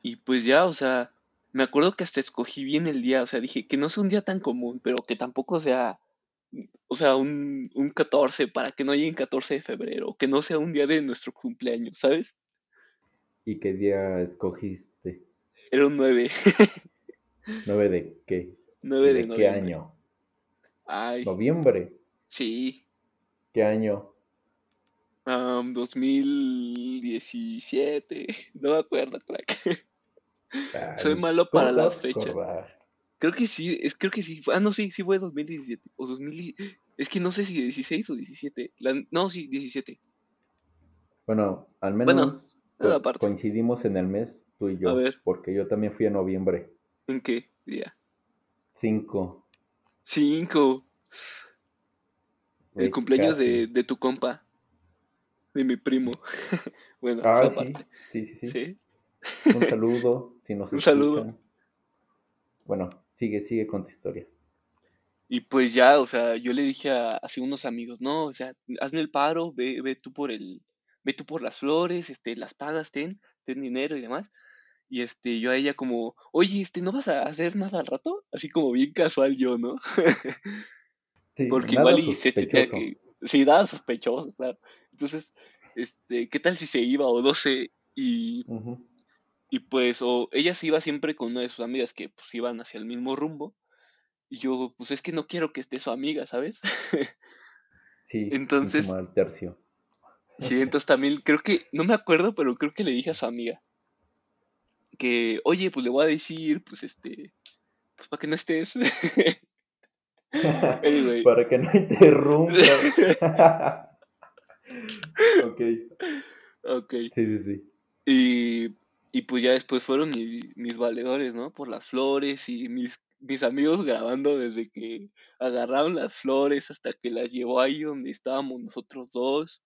Y pues ya, o sea, me acuerdo que hasta escogí bien el día, o sea, dije que no sea un día tan común, pero que tampoco sea, o sea, un, un 14 para que no llegue en 14 de febrero, que no sea un día de nuestro cumpleaños, ¿sabes? ¿Y qué día escogiste? Era un 9. ¿9 de qué? 9 de, ¿De qué año? Ay, ¿Noviembre? sí. ¿Qué año? Um, 2017. No me acuerdo, crack. Soy malo ¿cómo para las fechas. Creo que sí, es, creo que sí. Ah, no, sí, sí fue 2017. O 2000. Es que no sé si 16 o 17. La- no, sí, 17. Bueno, al menos co- coincidimos en el mes tú y A yo, ver, porque yo también fui en noviembre ¿en qué día? 5, 5. El de cumpleaños de, de tu compa, de mi primo. Bueno, Ah, sí, sí, sí, sí. Sí. Un saludo, si nos Un saludo. Bueno, sigue, sigue con tu historia. Y pues ya, o sea, yo le dije a así unos amigos, no, o sea, hazme el paro, ve, ve tú por el, ve tú por las flores, este, las pagas, ten, ten dinero y demás. Y este, yo a ella como, oye, este, ¿no vas a hacer nada al rato? Así como bien casual yo, ¿no? Sí, Porque igual y se sospechoso. que, sí, nada sospechoso, claro. Entonces, este, ¿qué tal si se iba o no sé? Y, Ujú. Y pues, o ella se iba siempre con una de sus amigas que pues iban hacia el mismo rumbo. Y yo, pues es que no quiero que esté su amiga, ¿sabes? Sí, Entonces, mal tercio. sí, entonces también creo que, no me acuerdo, pero creo que le dije a su amiga que, oye, pues le voy a decir, pues este, pues para que no estés. Anyway. Para que no interrumpas. Ok, Ok. sí, sí, sí. Y, y pues ya después fueron mi- mis valedores, ¿no? Por las flores y mis, mis amigos grabando desde que agarraron las flores hasta que las llevó ahí donde estábamos nosotros dos.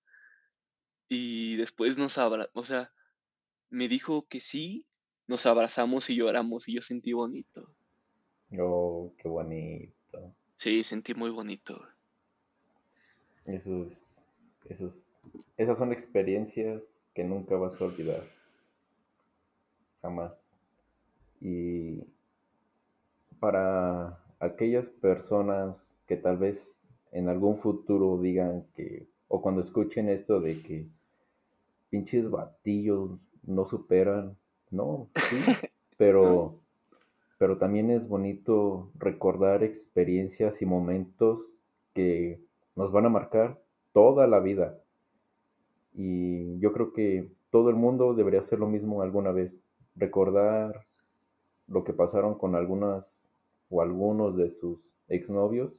Y después nos abra, o sea, me dijo que sí, nos abrazamos y lloramos y yo sentí bonito. Oh, qué bonito. Sí, sentí muy bonito. Esos, esos, esas son experiencias que nunca vas a olvidar. Jamás. Y para aquellas personas que tal vez en algún futuro digan que, o cuando escuchen esto de que pinches batillos no superan, no, sí, pero, pero también es bonito recordar experiencias y momentos que nos van a marcar toda la vida. Y yo creo que todo el mundo debería hacer lo mismo alguna vez, recordar lo que pasaron con algunas o algunos de sus exnovios,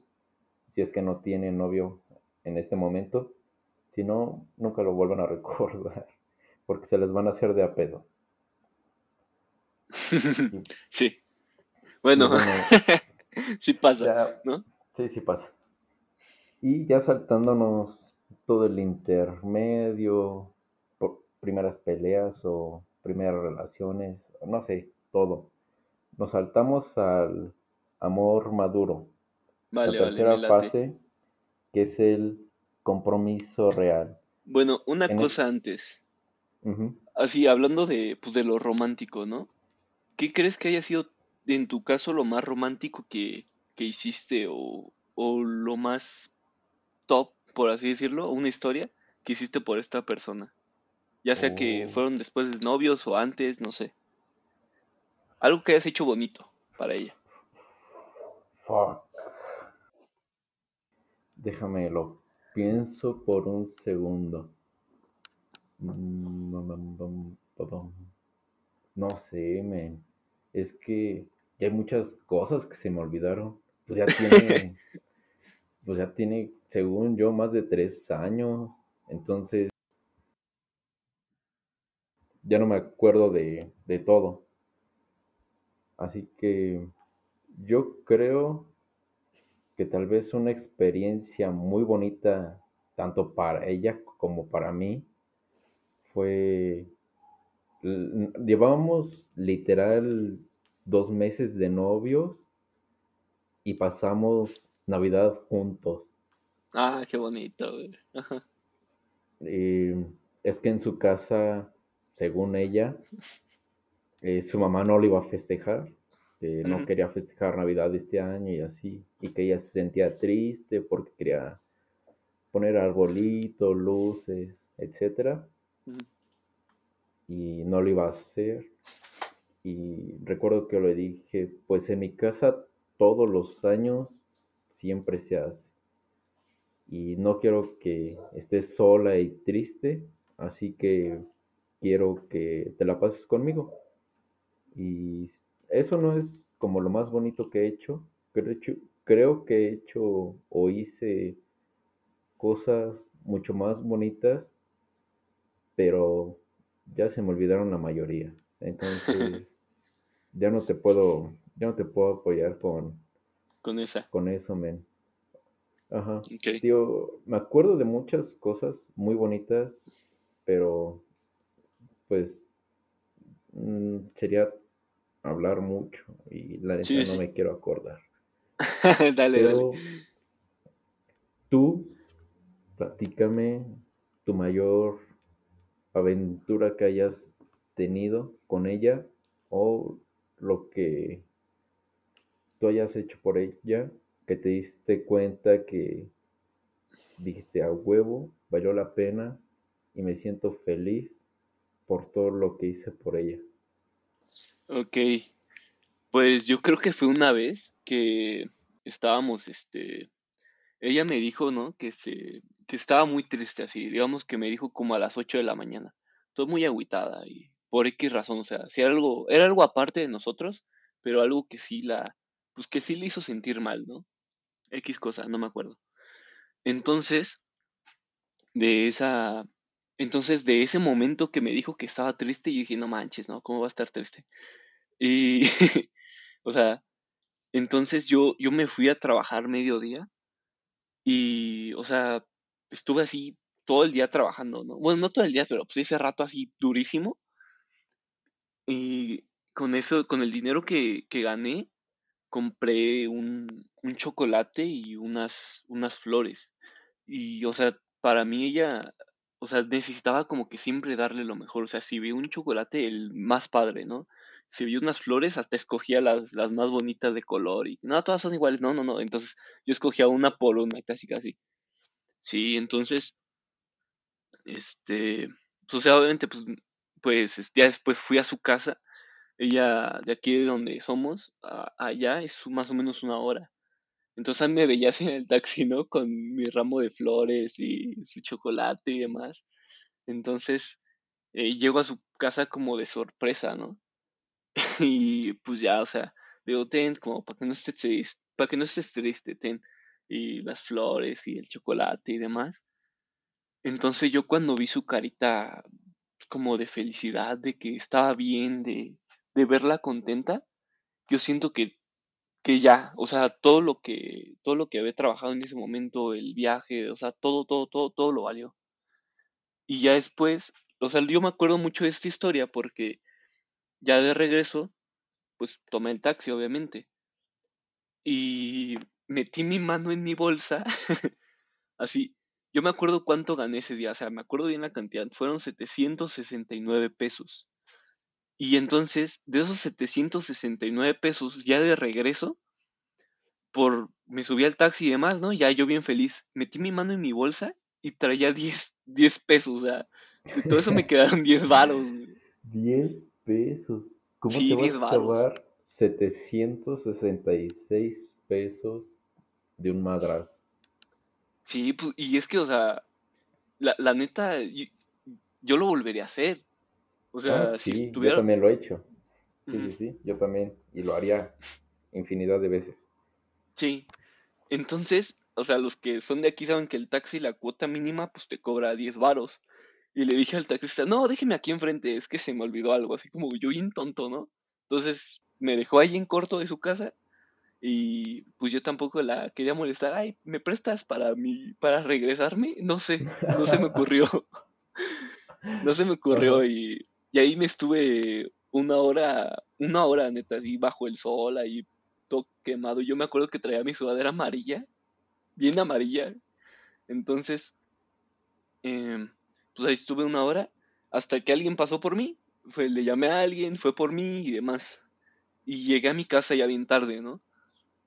si es que no tienen novio en este momento, si no, nunca lo vuelvan a recordar, porque se les van a hacer de a pedo. Sí. Bueno, bueno, sí pasa, ya, ¿no? sí, sí pasa. Y ya saltándonos todo el intermedio, por primeras peleas o primeras relaciones, no sé, todo. Nos saltamos al amor maduro, la Vale, tercera fase, que es el compromiso real. Bueno, una En cosa antes. Así, hablando de, pues, de lo romántico, ¿no? ¿Qué crees que haya sido, en tu caso, lo más romántico que, que hiciste o, o lo más top, por así decirlo, una historia que hiciste por esta persona? Ya sea que Oh, fueron después de novios o antes, no sé. Algo que hayas hecho bonito para ella. fuck. Déjame lo pienso por un segundo. Mm. No sé, men. Es que ya hay muchas cosas que se me olvidaron. Pues ya tiene, pues ya tiene, según yo, más de tres años. Entonces, ya no me acuerdo de, de todo. Así que yo creo que tal vez una experiencia muy bonita, tanto para ella como para mí, fue, llevábamos literal dos meses de novios y pasamos Navidad juntos. Ah, qué bonito, güey. Ajá. Y es que en su casa, según ella, eh, su mamá no lo iba a festejar, eh, no quería festejar Navidad este año y así, y que ella se sentía triste porque quería poner arbolito, luces, etcétera, ujú. y no lo iba a hacer. Y recuerdo que le dije, pues en mi casa todos los años siempre se hace, y no quiero que estés sola y triste, así que quiero que te la pases conmigo. Y eso no es como lo más bonito que he hecho. Creo, que he hecho o hice cosas mucho más bonitas, pero ya se me olvidaron la mayoría. Entonces, ya no te puedo, ya no te puedo apoyar con, Con esa. con eso, men. Ajá. Tío, me acuerdo de muchas cosas muy bonitas, pero pues mm, sería hablar mucho y la neta Sí, no sí. me quiero acordar. Dale, dale. Pero tú, platícame tu mayor aventura que hayas tenido con ella o lo que tú hayas hecho por ella, que te diste cuenta que dijiste a huevo, valió la pena y me siento feliz por todo lo que hice por ella. Ok. Pues yo creo que fue una vez que estábamos, este, ella me dijo, ¿no? Que se, que estaba muy triste así, digamos que me dijo como a las 8 de la mañana, todo muy agüitada y por X razón, o sea, si algo, era algo aparte de nosotros, pero algo que sí la, pues que sí le hizo sentir mal, ¿no? X cosa, no me acuerdo. Entonces, de esa, entonces de ese momento que me dijo que estaba triste, yo dije, no manches, ¿no? ¿Cómo va a estar triste? Y, o sea, entonces yo, yo me fui a trabajar mediodía y, o sea, estuve así todo el día trabajando, ¿no? Bueno, no todo el día, pero pues ese rato así durísimo. Y con eso, con el dinero que, que gané, compré un, un chocolate y unas, unas flores. Y, o sea, para mí ella, o sea, necesitaba como que siempre darle lo mejor. O sea, si vi un chocolate, el más padre, ¿no? Si vi unas flores, hasta escogía las, las más bonitas de color. Y no, todas son iguales. No, no, no. Entonces yo escogía una por una, casi, casi. Sí, entonces, este, o sea, obviamente, pues, pues, es- ya después fui a su casa. Ella, de aquí de donde somos, a- allá es más o menos una hora. Entonces a mí me veías en el taxi, ¿no? Con mi ramo de flores y su chocolate y demás. Entonces eh, llego a su casa como de sorpresa, ¿no? Y pues ya, o sea, digo, ten, como para que no estés triste, para que no estés triste, ten. Y las flores y el chocolate y demás. Entonces yo cuando vi su carita como de felicidad, de que estaba bien, de, de verla contenta, yo siento que que ya, o sea, todo lo que, todo lo que había trabajado en ese momento, el viaje, o sea, todo, todo, todo, todo lo valió. Y ya después, o sea, yo me acuerdo mucho de esta historia porque ya de regreso, pues tomé el taxi, obviamente, y metí mi mano en mi bolsa, así. Yo me acuerdo cuánto gané ese día, o sea, me acuerdo bien la cantidad, fueron 769 pesos. Y entonces, de esos 769 pesos, ya de regreso, por, me subí al taxi y demás, ¿no? Ya yo bien feliz. Metí mi mano en mi bolsa y traía 10 10 pesos, o sea, de todo eso me quedaron 10 varos, güey. 10 pesos. ¿Cómo te Sí, vas 10 a varos. acabar 766 pesos de un madrazo? Sí, pues, y es que, o sea, la, la neta, yo lo volvería a hacer. O Ah, sea, si sí, yo también lo he hecho. Sí, sí, sí, yo también. Y lo haría infinidad de veces. sí. Entonces, o sea, los que son de aquí saben que el taxi, la cuota mínima, pues te cobra 10 varos. Y le dije al taxista, no, déjeme aquí enfrente, es que se me olvidó algo, así como yo bien tonto, ¿no? Entonces me dejó ahí en corto de su casa Y pues yo tampoco la quería molestar. Ay, ¿me prestas para mi, para regresarme? No sé, no se me ocurrió. no se me ocurrió y, y ahí me estuve una hora, una hora neta, así bajo el sol, ahí todo quemado. Yo me acuerdo que traía mi sudadera amarilla, bien amarilla. Entonces, em, pues ahí estuve una hora hasta que alguien pasó por mí. Fue, le llamé a alguien, fue por mí y demás. Y llegué a mi casa ya bien tarde, ¿no?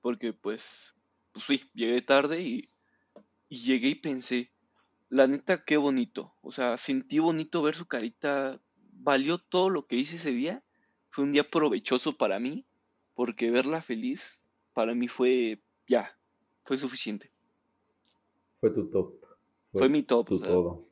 Porque pues, pues sí, llegué tarde y, y llegué y pensé, la neta, qué bonito. O sea, sentí bonito ver su carita. Valió todo lo que hice ese día. Fue un día provechoso para mí, porque verla feliz para mí fue ya, fue suficiente. Fue tu top. Fue, mi top. Tu todo.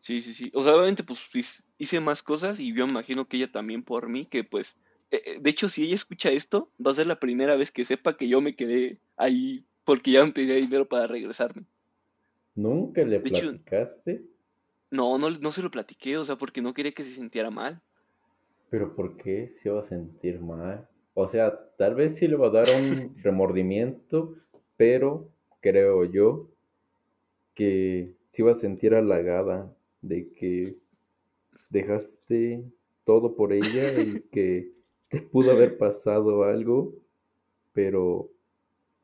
Sí, sí, sí. O sea, obviamente, pues hice más cosas y yo imagino que ella también por mí, que pues, eh, eh, de hecho, si ella escucha esto, va a ser la primera vez que sepa que yo me quedé ahí porque ya no tenía dinero para regresarme. ¿Nunca le platicaste? No, no, no se lo platiqué, o sea, porque no quería que se sintiera mal. ¿Pero por qué se iba a sentir mal? O sea, tal vez sí le va a dar un remordimiento, pero creo yo que se iba a sentir halagada de que dejaste todo por ella y que te pudo haber pasado algo, pero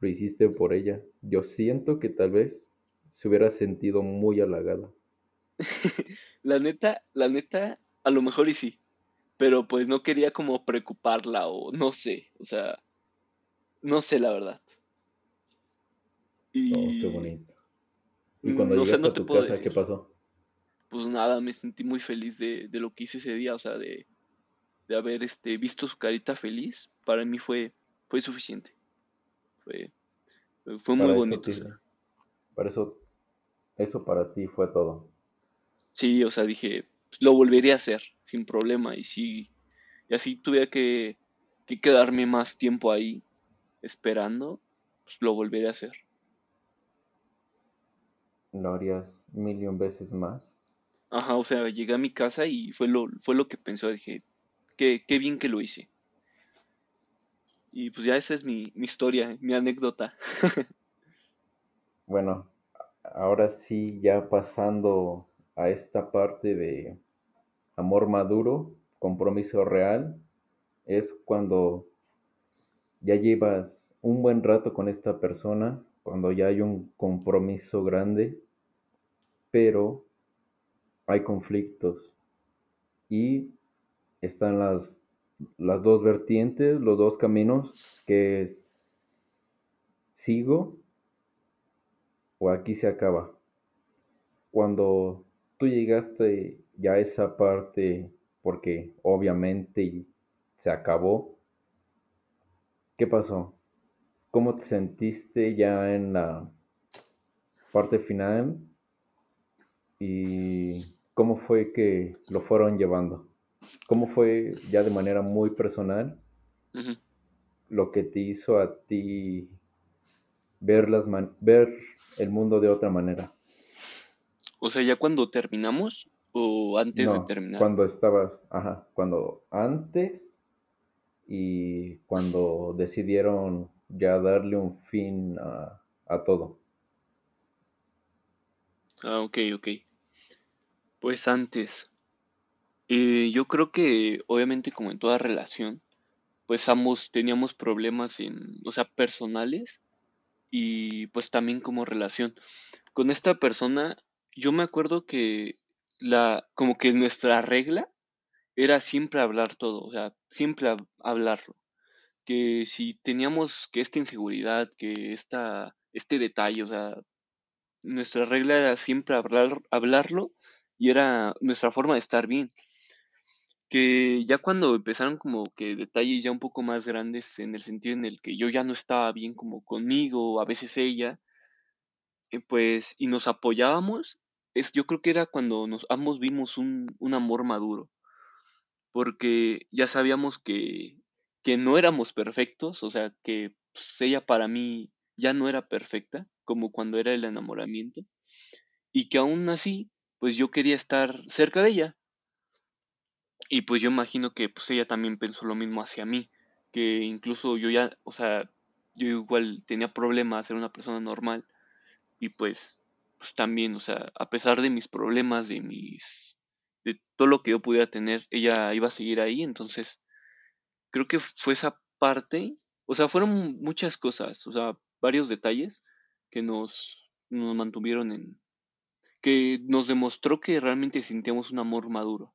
lo hiciste por ella. Yo siento que tal vez se hubiera sentido muy halagada. la neta, la neta, a lo mejor y sí, pero pues no quería como preocuparla o no sé, o sea, no sé la verdad. Y... Oh, qué bonito. ¿Y cuando llegaste a tu casa, qué pasó? Pues nada, me sentí muy feliz de, lo que hice ese día, o sea, de, haber este, visto su carita feliz, para mí fue, fue suficiente. Fue, fue muy bonito. Para eso, eso para ti fue todo. Sí, o sea, dije, pues, lo volvería a hacer sin problema y si y así tuviera que, que quedarme más tiempo ahí esperando, pues lo volvería a hacer. ¿Lo harías millón veces más? Ajá, o sea, llegué a mi casa y fue lo, fue lo que pensó, dije, qué, qué bien que lo hice. Y pues ya esa es mi, mi historia, mi anécdota. bueno, ahora sí, ya pasando a esta parte de amor maduro, compromiso real, es cuando ya llevas un buen rato con esta persona, cuando ya hay un compromiso grande, pero hay conflictos y están las, las dos vertientes, los dos caminos, que es sigo o aquí se acaba. Cuando tú llegaste ya a esa parte, porque obviamente se acabó, ¿qué pasó? ¿Cómo te sentiste ya en la parte final? ¿Y cómo fue que lo fueron llevando? ¿Cómo fue ya de manera muy personal lo que te hizo a ti ver, las ver el mundo de otra manera? O sea, ya cuando terminamos o antes de terminar. Cuando estabas, ajá, cuando antes y cuando decidieron ya darle un fin a, a todo. Ah, ok, ok. Pues antes. Eh, yo creo que obviamente como en toda relación, pues ambos teníamos problemas en, o sea, personales y pues también como relación. Con esta persona yo me acuerdo que la, como que nuestra regla era siempre hablar todo, o sea, siempre hablarlo. Que si teníamos que esta inseguridad, que esta, este detalle, o sea, nuestra regla era siempre hablar, hablarlo y era nuestra forma de estar bien. Que ya cuando empezaron como que detalles ya un poco más grandes en el sentido en el que yo ya no estaba bien como conmigo, a veces ella, eh, pues, y nos apoyábamos, yo creo que era cuando nos ambos vimos un, amor maduro, porque ya sabíamos que, que no éramos perfectos, o sea, que pues, ella para mí ya no era perfecta, como cuando era el enamoramiento, y que aún así, pues yo quería estar cerca de ella. Y pues yo imagino que pues ella también pensó lo mismo hacia mí, que incluso yo ya, o sea, yo igual tenía problemas, ser una persona normal y pues, pues también, o sea, a pesar de mis problemas, de mis, de todo lo que yo pudiera tener, ella iba a seguir ahí, entonces creo que fue esa parte, o sea, fueron muchas cosas, o sea, varios detalles que nos, nos mantuvieron en, que nos demostró que realmente sentíamos un amor maduro.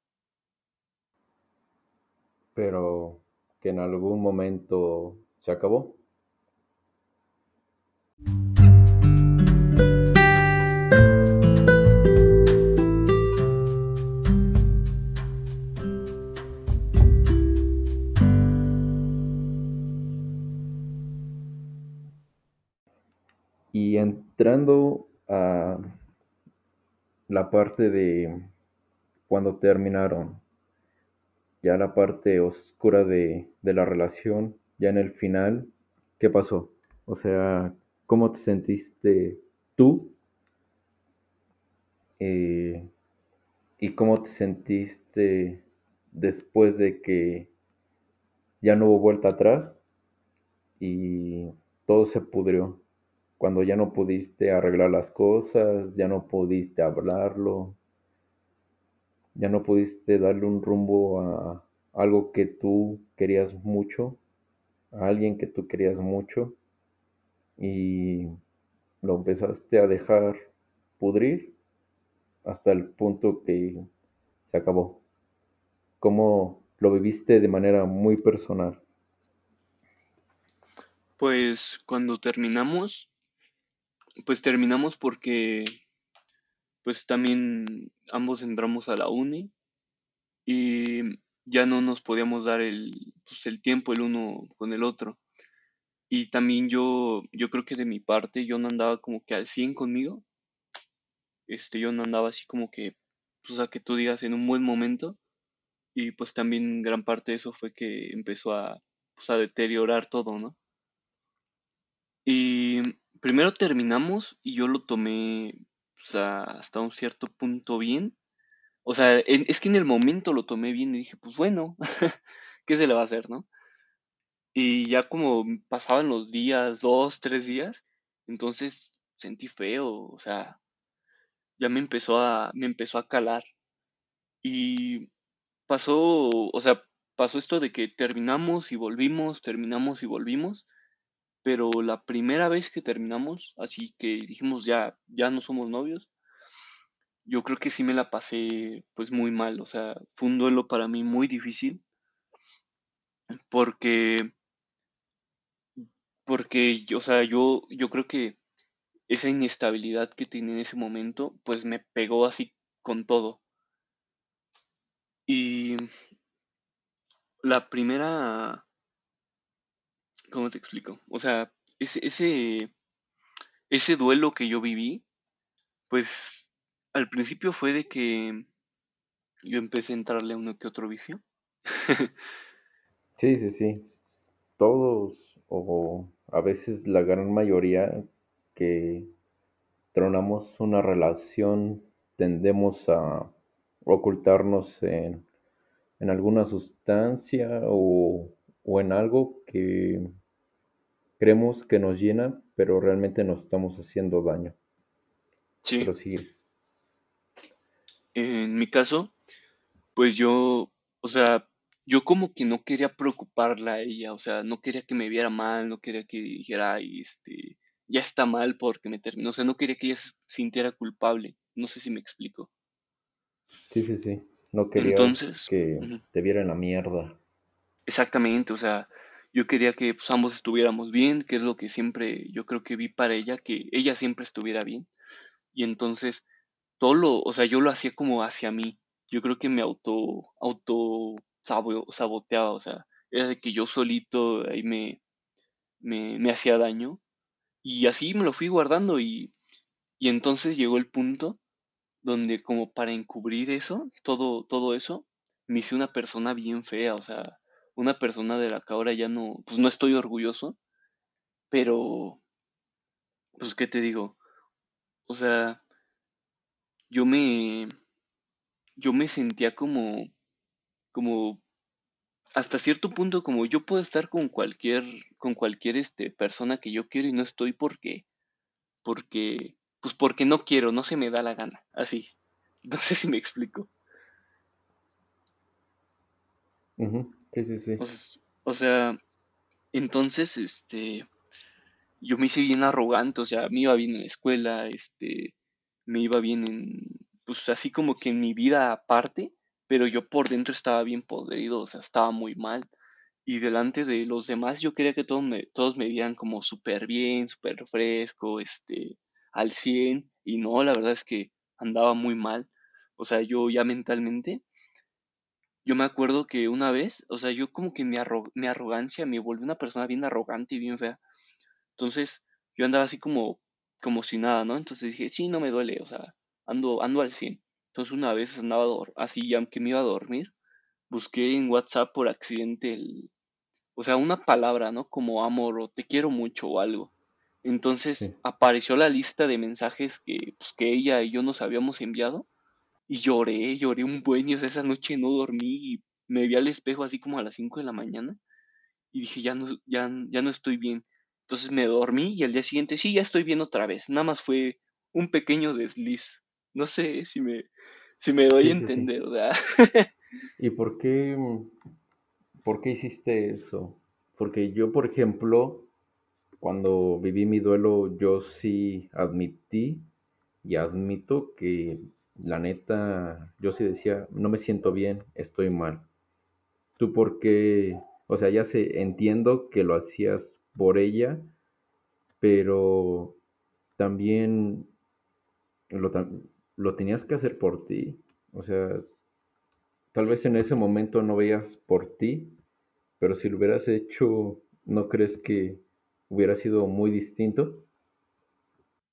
Pero que en algún momento se acabó. La parte de cuando terminaron, ya la parte oscura de, de la relación, ya en el final, ¿qué pasó? O sea, ¿cómo te sentiste tú? Eh, ¿Y cómo te sentiste después de que ya no hubo vuelta atrás y todo se pudrió? Cuando ya no pudiste arreglar las cosas, ya no pudiste hablarlo, ya no pudiste darle un rumbo a algo que tú querías mucho, a alguien que tú querías mucho y lo empezaste a dejar pudrir hasta el punto que se acabó. ¿Cómo lo viviste de manera muy personal? Pues cuando terminamos, pues terminamos porque pues también ambos entramos a la uni y ya no nos podíamos dar el, pues, el tiempo el uno con el otro. Y también yo, yo creo que de mi parte yo no andaba como que al 100 conmigo. Este, yo no andaba así como que, pues, a que tú digas en un buen momento. Y pues también gran parte de eso fue que empezó a, pues, a deteriorar todo, ¿no? Y primero terminamos y yo lo tomé hasta un cierto punto bien. O sea, es que en el momento lo tomé bien y dije, pues bueno, ¿qué se le va a hacer, no? Y ya como pasaban los días, dos, tres días, entonces sentí feo, o sea, ya me empezó a, me empezó a calar. Y pasó, o sea, pasó esto de que terminamos y volvimos, terminamos y volvimos, pero la primera vez que terminamos, así que dijimos ya, ya no somos novios, yo creo que sí me la pasé pues muy mal, o sea, fue un duelo para mí muy difícil, porque, porque, o sea, yo, yo creo que esa inestabilidad que tenía en ese momento, pues me pegó así con todo. Y la primera ¿Cómo te explico? O sea, ese, duelo que yo viví, pues al principio fue de que yo empecé a entrarle a uno que otro vicio. sí, sí, sí. Todos, o a veces la gran mayoría que tronamos una relación, tendemos a ocultarnos en, en alguna sustancia o en algo que Creemos que nos llena, pero realmente nos estamos haciendo daño. Sí. Pero sí. En mi caso, pues yo, o sea, yo como que no quería preocuparla a ella, o sea, no quería que me viera mal, no quería que dijera, ay, este, ya está mal porque me terminó, o sea, no quería que ella se sintiera culpable, no sé si me explico. Sí, sí, sí, no quería que te viera en la mierda. Exactamente, o sea, yo quería que pues, ambos estuviéramos bien, que es lo que siempre yo creo que vi para ella, que ella siempre estuviera bien. Y entonces, todo lo, o sea, yo lo hacía como hacia mí. Yo creo que me auto, auto saboteaba, o sea, era de que yo solito ahí me, me, me hacía daño. Y así me lo fui guardando y, y entonces llegó el punto donde como para encubrir eso, todo, todo eso, me hice una persona bien fea, o sea, una persona de la que ahora ya no, pues no estoy orgulloso, pero, pues, ¿qué te digo? O sea, yo me, yo me sentía como, como, hasta cierto punto como yo puedo estar con cualquier, con cualquier este, persona que yo quiero y no estoy porque, porque, pues porque no quiero, no se me da la gana, así. No sé si me explico. O sea, entonces, este, yo me hice bien arrogante, o sea, me iba bien en la escuela, este, me iba bien en, pues así como que en mi vida aparte, pero yo por dentro estaba bien podrido, o sea, estaba muy mal. Y delante de los demás yo quería que todos me, todos me vieran como súper bien, súper fresco, este, al 100. Y no, la verdad es que andaba muy mal. O sea, yo ya mentalmente, yo me acuerdo que una vez, o sea, yo como que mi, mi arrogancia me volvió una persona bien arrogante y bien fea. Entonces, yo andaba así como, como si nada, ¿no? Entonces dije, sí, no me duele, o sea, ando, ando al 100. Entonces una vez andaba así ya que me iba a dormir, busqué en WhatsApp por accidente el, o sea, una palabra, ¿no? Como amor o te quiero mucho o algo. Entonces apareció la lista de mensajes que, pues, que ella y yo nos habíamos enviado y lloré, lloré un buen y esa noche no dormí y me vi al espejo así como a las 5 de la mañana y dije, ya no, ya, ya no estoy bien. Entonces me dormí y al día siguiente sí, ya estoy bien otra vez. Nada más fue un pequeño desliz. No sé si me, si me doy a entender, ¿verdad? ¿Y por qué, por qué hiciste eso? Porque yo, por ejemplo, cuando viví mi duelo, yo sí admití y admito que la neta, yo sí decía, no me siento bien, estoy mal. ¿Tú por qué? O sea, ya sé, entiendo que lo hacías por ella, pero también lo, lo tenías que hacer por ti. O sea, tal vez en ese momento no veías por ti, pero si lo hubieras hecho, ¿no crees que hubiera sido muy distinto?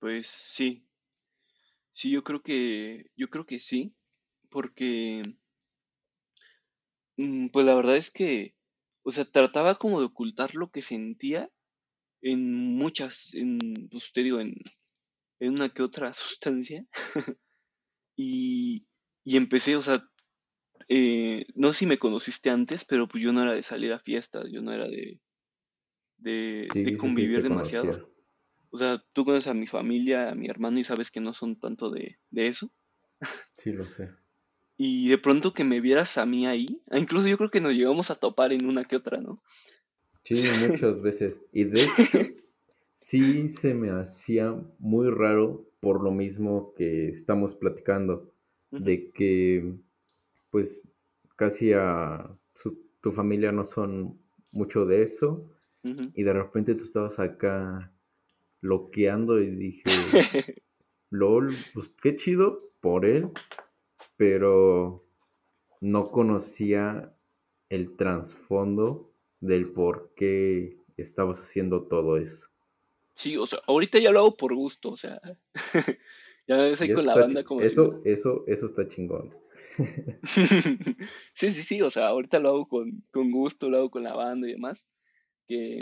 Pues sí. Sí, yo creo que yo creo que sí, porque mm, pues la verdad es que o sea, trataba como de ocultar lo que sentía en muchas en pues te digo en en una que otra sustancia Y, empecé, o sea, eh, no sé si me conociste antes, pero pues yo no era de salir a fiestas, yo no era de, de, convivir demasiado. O sea, tú conoces a mi familia, a mi hermano y sabes que no son tanto de, eso. Sí, lo sé. Y de pronto que me vieras a mí ahí, ah, incluso yo creo que nos llegamos a topar en una que otra, ¿no? Sí, muchas veces. Y de hecho, sí se me hacía muy raro por lo mismo que estamos platicando, de que pues casi a tu familia no son mucho de eso y de repente tú estabas acá bloqueando y dije, lol, pues qué chido por él, pero no conocía el trasfondo del por qué estabas haciendo todo eso. Sí, o sea, ahorita ya lo hago por gusto, o sea, ya ves ahí con la banda como Eso, eso, eso está chingón. sí, sí, sí, o sea, ahorita lo hago con, gusto, lo hago con la banda y demás, que,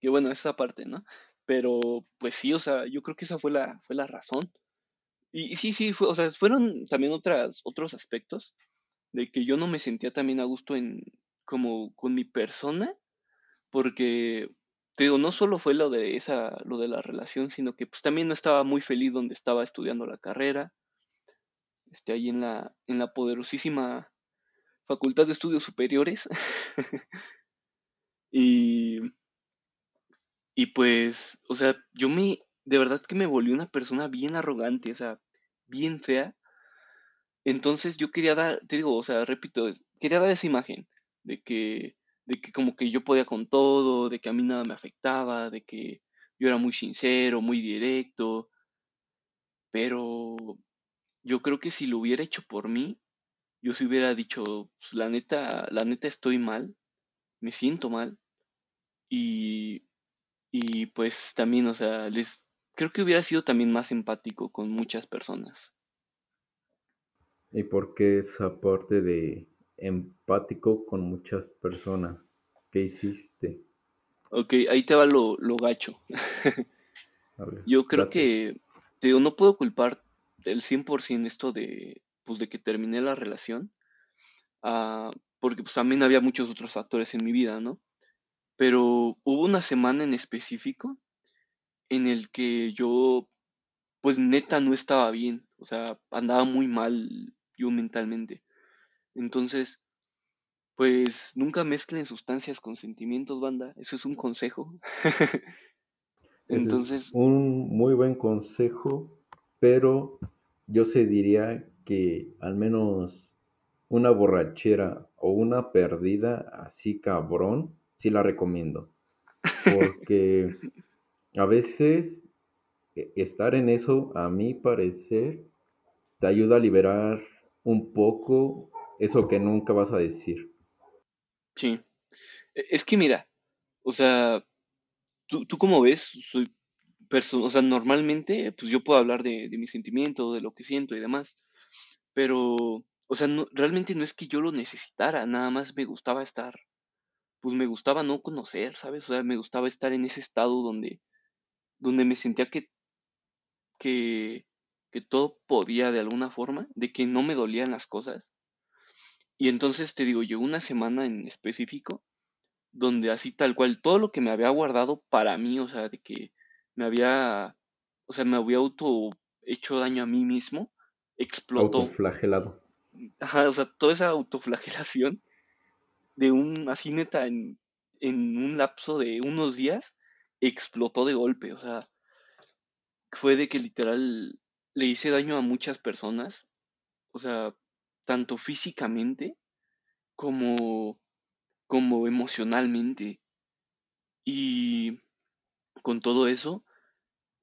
que bueno, esa parte, ¿no? Pero, pues sí, o sea, yo creo que esa fue la, fue la razón. Y, sí, sí, fue, o sea, fueron también otras, otros aspectos de que yo no me sentía también a gusto en, como con mi persona, porque digo, no solo fue lo de esa, lo de la relación, sino que pues también no estaba muy feliz donde estaba estudiando la carrera, este, ahí en la, en la poderosísima Facultad de Estudios Superiores. y, y pues, o sea, yo me, de verdad que me volví una persona bien arrogante, o sea, bien fea. Entonces yo quería dar, te digo, o sea, repito, quería dar esa imagen de que de que como que yo podía con todo, de que a mí nada me afectaba, de que yo era muy sincero, muy directo, pero yo creo que si lo hubiera hecho por mí, yo se hubiera dicho, pues, la neta, la neta estoy mal, me siento mal y, y pues también, o sea, les creo que hubiera sido también más empático con muchas personas. ¿Y por qué esa parte de empático con muchas personas. ¿Qué hiciste? Ok, ahí te va lo, gacho. Yo creo que, te digo, no puedo culpar el 100% esto de, pues, de que terminé la relación. Ah, porque pues también había muchos otros factores en mi vida, ¿no? Pero hubo una semana en específico en el que yo, pues neta no estaba bien, o sea, andaba muy mal yo mentalmente. Entonces, pues nunca mezclen sustancias con sentimientos, banda, eso es un consejo. Entonces... un muy buen consejo, pero yo se diría que al menos una borrachera o una perdida así cabrón, sí la recomiendo. Porque a veces e, estar en eso, a mi parecer, te ayuda a liberar un poco eso que nunca vas a decir. Sí. E, es que mira, o sea, tú, tú como ves, soy o sea, normalmente, pues yo puedo hablar de, de mis sentimientos, de lo que siento y demás, pero, o sea, realmente no es que yo lo necesitara, nada más me gustaba estar, pues me gustaba no conocer, ¿sabes? O sea, me gustaba estar en ese estado donde, donde me sentía que, que, que todo podía de alguna forma, de que no me dolían las cosas. Y entonces te digo, llegó una semana en específico donde así tal cual todo lo que me había guardado para mí, o sea, de que me había, o sea, me había auto hecho daño a mí mismo, explotó. Autoflagelado. Ajá, o sea, toda esa autoflagelación de un, así neta, en, en un lapso de unos días, explotó de golpe, o sea, fue de que literal le hice daño a muchas personas, o sea, tanto físicamente como, como emocionalmente. Y con todo eso,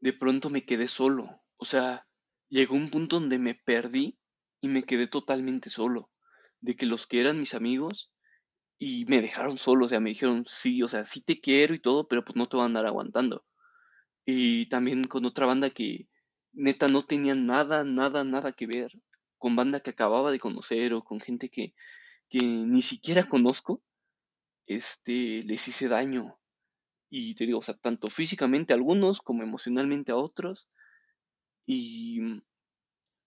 de pronto me quedé solo. O sea, llegó un punto donde me perdí y me quedé totalmente solo. De que los que eran mis amigos y me dejaron solo, o sea, me dijeron, sí, o sea, sí te quiero y todo, pero pues no te van a andar aguantando. Y también con otra banda que neta no tenía nada, nada, nada que ver con banda que acababa de conocer o con gente que, que ni siquiera conozco, este, les hice daño. Y te digo, o sea, tanto físicamente a algunos como emocionalmente a otros. Y,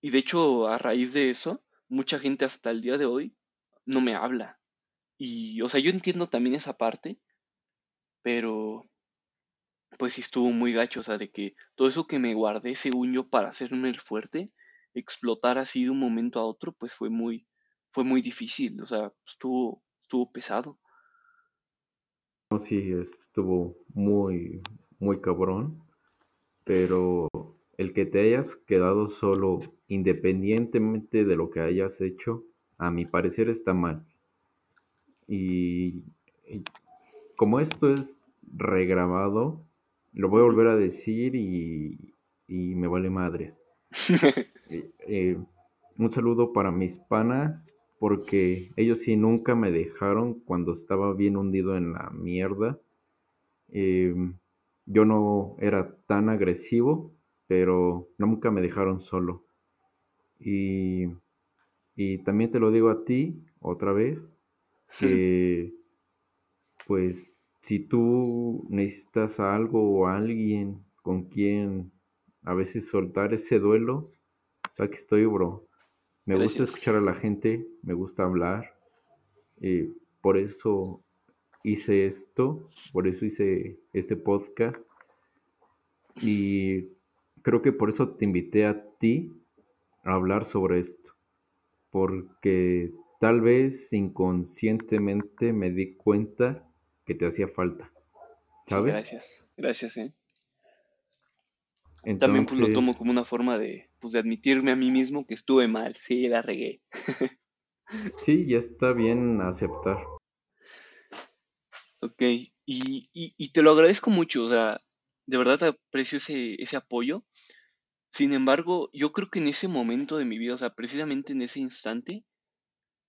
y de hecho, a raíz de eso, mucha gente hasta el día de hoy no me habla. Y, o sea, yo entiendo también esa parte, pero pues sí estuvo muy gacho, o sea, de que todo eso que me guardé, según yo, para hacerme el fuerte, explotar así de un momento a otro, pues fue muy, fue muy difícil, o sea, estuvo, estuvo pesado. Sí, estuvo muy, muy cabrón, pero el que te hayas quedado solo, independientemente de lo que hayas hecho, a mi parecer está mal. Y, como esto es regrabado, lo voy a volver a decir y, y me vale madres. Eh, eh, un saludo para mis panas porque ellos sí nunca me dejaron cuando estaba bien hundido en la mierda. Em, yo no era tan agresivo, pero nunca me dejaron solo. Y, y también te lo digo a ti otra vez, que pues si tú necesitas a algo o a alguien con quien a veces soltar ese duelo, o sea que estoy, bro. Me gusta escuchar a la gente, me gusta hablar. y por eso hice esto, por eso hice este podcast. Y creo que por eso te invité a ti a hablar sobre esto. Porque tal vez inconscientemente me di cuenta que te hacía falta. ¿Sabes? gracias, gracias, eh. También pues, lo tomo como una forma de, pues, de admitirme a mí mismo que estuve mal, sí, la regué. sí, ya está bien aceptar. Ok, y, y, te lo agradezco mucho, o sea, de verdad aprecio ese, ese apoyo. Sin embargo, yo creo que en ese momento de mi vida, o sea, precisamente en ese instante,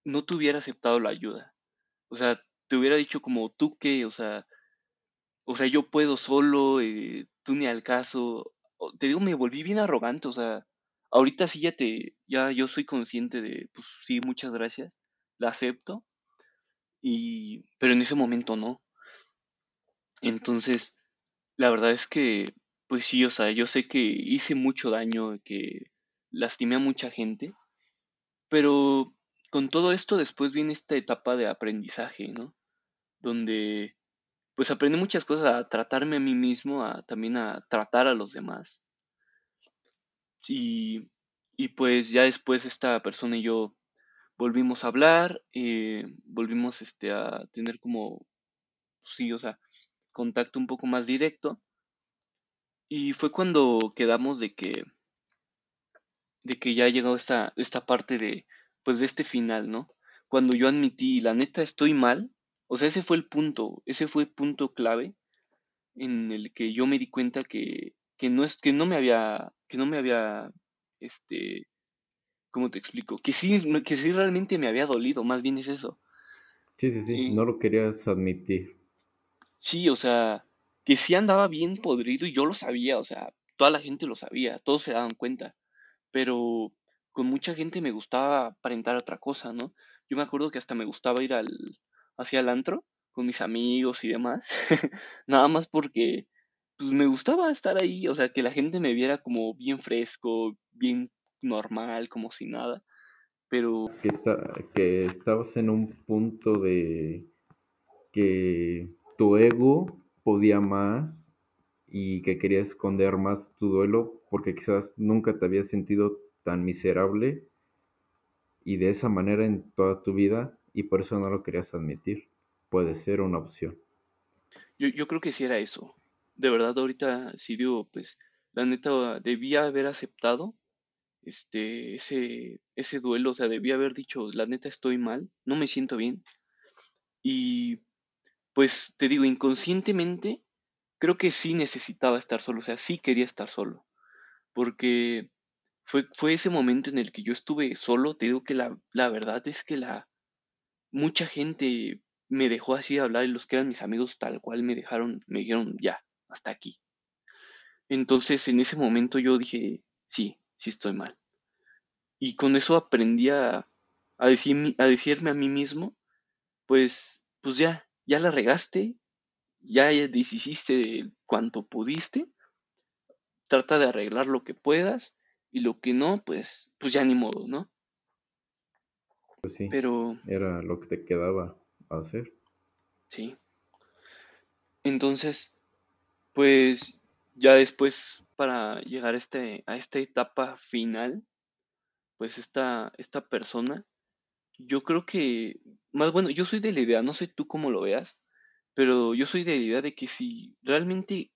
no te hubiera aceptado la ayuda. O sea, te hubiera dicho como tú que, o sea, o sea, yo puedo solo, eh, tú ni al caso, te digo, me volví bien arrogante, o sea, ahorita sí ya te, ya yo soy consciente de, pues sí, muchas gracias, la acepto, y, pero en ese momento no. Entonces, la verdad es que, pues sí, o sea, yo sé que hice mucho daño, que lastimé a mucha gente, pero con todo esto después viene esta etapa de aprendizaje, ¿no? Donde pues aprendí muchas cosas a tratarme a mí mismo, a también a tratar a los demás. Y, y pues ya después esta persona y yo volvimos a hablar, eh, volvimos este, a tener como, sí, o sea, contacto un poco más directo. Y fue cuando quedamos de que, de que ya llegado esta, esta parte de, pues de este final, ¿no? Cuando yo admití, la neta, estoy mal. O sea, ese fue el punto, ese fue el punto clave en el que yo me di cuenta que, que no es, que no me había, que no me había, este, ¿cómo te explico? Que sí, que sí realmente me había dolido, más bien es eso. Sí, sí, sí, no lo querías admitir. Sí, o sea, que sí andaba bien podrido y yo lo sabía, o sea, toda la gente lo sabía, todos se daban cuenta, pero con mucha gente me gustaba aparentar otra cosa, ¿no? Yo me acuerdo que hasta me gustaba ir al, hacia el antro con mis amigos y demás, nada más porque pues me gustaba estar ahí, o sea, que la gente me viera como bien fresco, bien normal, como si nada, pero... Que, que estabas en un punto de que tu ego podía más y que quería esconder más tu duelo porque quizás nunca te habías sentido tan miserable y de esa manera en toda tu vida y por eso no lo querías admitir. Puede ser una opción. Yo, yo creo que sí era eso. De verdad, ahorita sí digo, pues, la neta, debía haber aceptado este, ese, ese duelo, o sea, debía haber dicho, la neta estoy mal, no me siento bien. Y pues te digo, inconscientemente, creo que sí necesitaba estar solo, o sea, sí quería estar solo, porque fue, fue ese momento en el que yo estuve solo, te digo que la, la verdad es que la, mucha gente me dejó así de hablar y los que eran mis amigos tal cual me dejaron, me dijeron, ya, hasta aquí. Entonces en ese momento yo dije, sí, sí estoy mal. Y con eso aprendí a, a, decir, a decirme a mí mismo, pues, pues ya, ya la regaste, ya deshiciste cuanto pudiste, trata de arreglar lo que puedas y lo que no, pues, pues ya ni modo, ¿no? Pues sí. Pero era lo que te quedaba hacer. Sí. Entonces, pues ya después para llegar a, este, a esta etapa final, pues esta, esta persona, yo creo que, más bueno, yo soy de la idea, no sé tú cómo lo veas, pero yo soy de la idea de que si realmente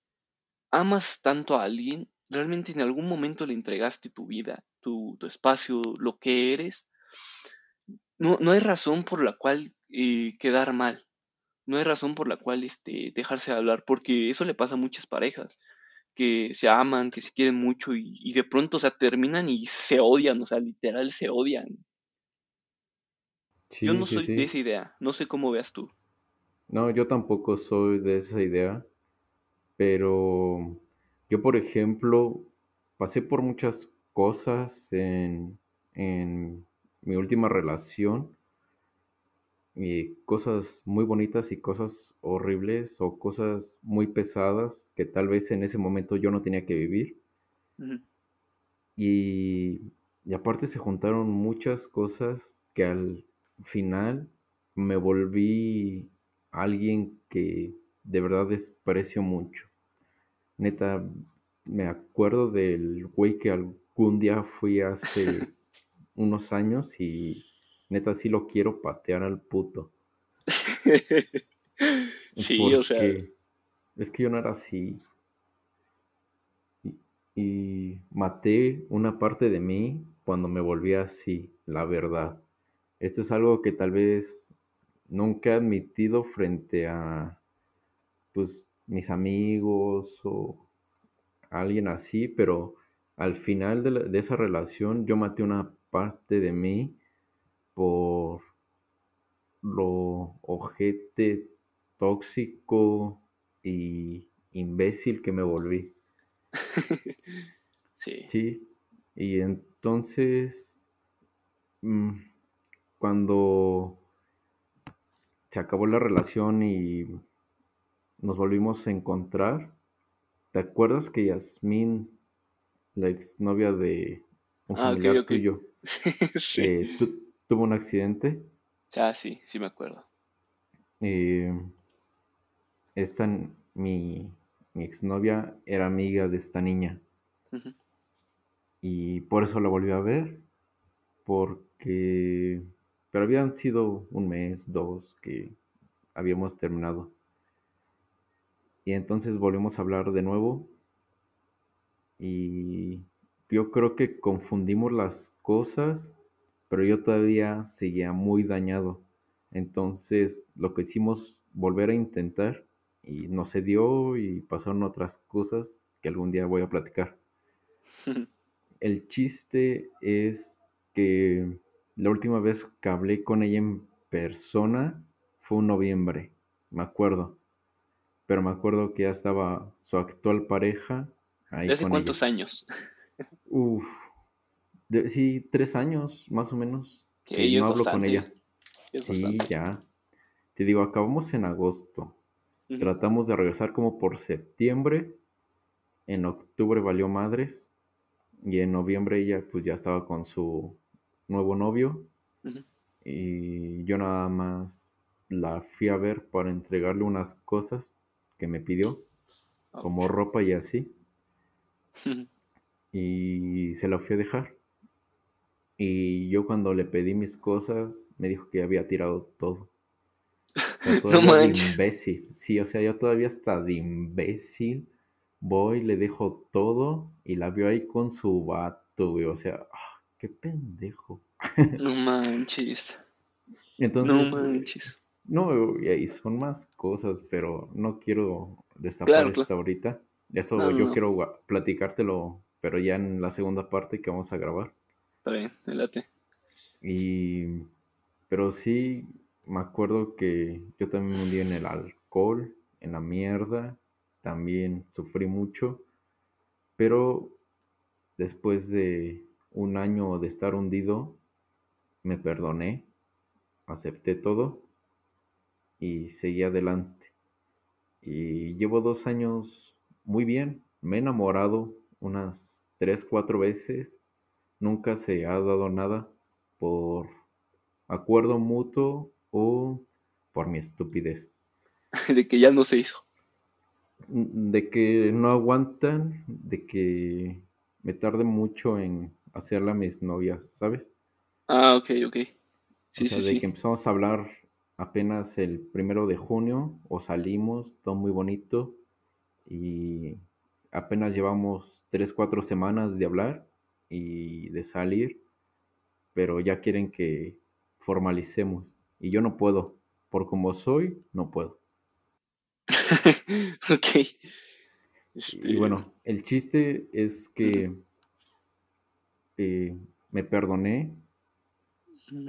amas tanto a alguien, realmente en algún momento le entregaste tu vida, tu, tu espacio, lo que eres, no, no hay razón por la cual eh, quedar mal, no hay razón por la cual este, dejarse de hablar, porque eso le pasa a muchas parejas que se aman, que se quieren mucho y, de pronto, o sea, terminan y se odian, o sea, literal se odian. yo no soy de esa idea, no sé cómo veas tú. No, yo tampoco soy de esa idea, pero yo, por ejemplo, pasé por muchas cosas en, en mi última relación y cosas muy bonitas y cosas horribles o cosas muy pesadas que tal vez en ese momento yo no tenía que vivir. y, y, aparte se juntaron muchas cosas que al final me volví alguien que de verdad desprecio mucho. Neta, me acuerdo del güey que algún día fui hace unos años y Neta, sí lo quiero patear al puto. sí, o sea. Es que yo no era así. Y, maté una parte de mí cuando me volví así, la verdad. Esto es algo que tal vez nunca he admitido frente a pues mis amigos o alguien así, pero al final de, de esa relación yo maté una parte de mí por lo ojete, tóxico y imbécil que me volví. sí. Sí. Y entonces, mm, cuando se acabó la relación y nos volvimos a encontrar, ¿te acuerdas que Yasmín, la exnovia de un ah, familiar tuyo, sí. Eh, tuvo un accidente. Ah, sí, sí me acuerdo. Eh, esta, mi, mi exnovia era amiga de esta niña. Y por eso la volvió a ver. Porque... Pero habían sido un mes, dos, que habíamos terminado. Y entonces volvimos a hablar de nuevo. Y yo creo que confundimos las cosas, pero yo todavía seguía muy dañado. Entonces lo que hicimos, volver a intentar, y no se dio y pasaron otras cosas que algún día voy a platicar. El chiste es que la última vez que hablé con ella en persona fue en noviembre, me acuerdo pero me acuerdo que ya estaba su actual pareja ahí. ¿De hace cuántos años? Uf, sí, tres años más o menos. Que no hablo con ella. Sí, ya. Te digo, acabamos en agosto. Tratamos de regresar como por septiembre. En octubre valió madres. Y en noviembre ella pues ya estaba con su nuevo novio. Y yo nada más la fui a ver para entregarle unas cosas que me pidió, como ropa y así. y se la fui a dejar. Y yo cuando le pedí mis cosas, me dijo que había tirado todo. no manches. imbécil. Sí, o sea, yo todavía hasta de imbécil voy, le dejo todo y la veo ahí con su vato, güey. O sea, ah, qué pendejo. no manches. Entonces, no manches. No, y son más cosas, pero no quiero destapar esto ahorita. Eso yo quiero platicártelo, pero ya en la segunda parte que vamos a grabar. Está bien, delate. Y, pero sí, me acuerdo que yo también me hundí en el alcohol, en la mierda, también sufrí mucho, pero después de un año de estar hundido, me perdoné, acepté todo y seguí adelante. Y llevo dos años muy bien, me he enamorado unas tres, cuatro veces, nunca se ha dado nada por acuerdo mutuo o por mi estupidez. De que ya no se hizo. De que no aguantan, de que me tarde mucho en hacerla a mis novias, ¿sabes? Ah, ok, ok. Sí, sí, de que empezamos a hablar apenas el primero de junio o salimos, todo muy bonito y apenas llevamos tres, cuatro semanas de hablar y de salir, pero ya quieren que formalicemos y yo no puedo, por como soy, no puedo. ok. Y este, bueno, el chiste es que eh, me perdoné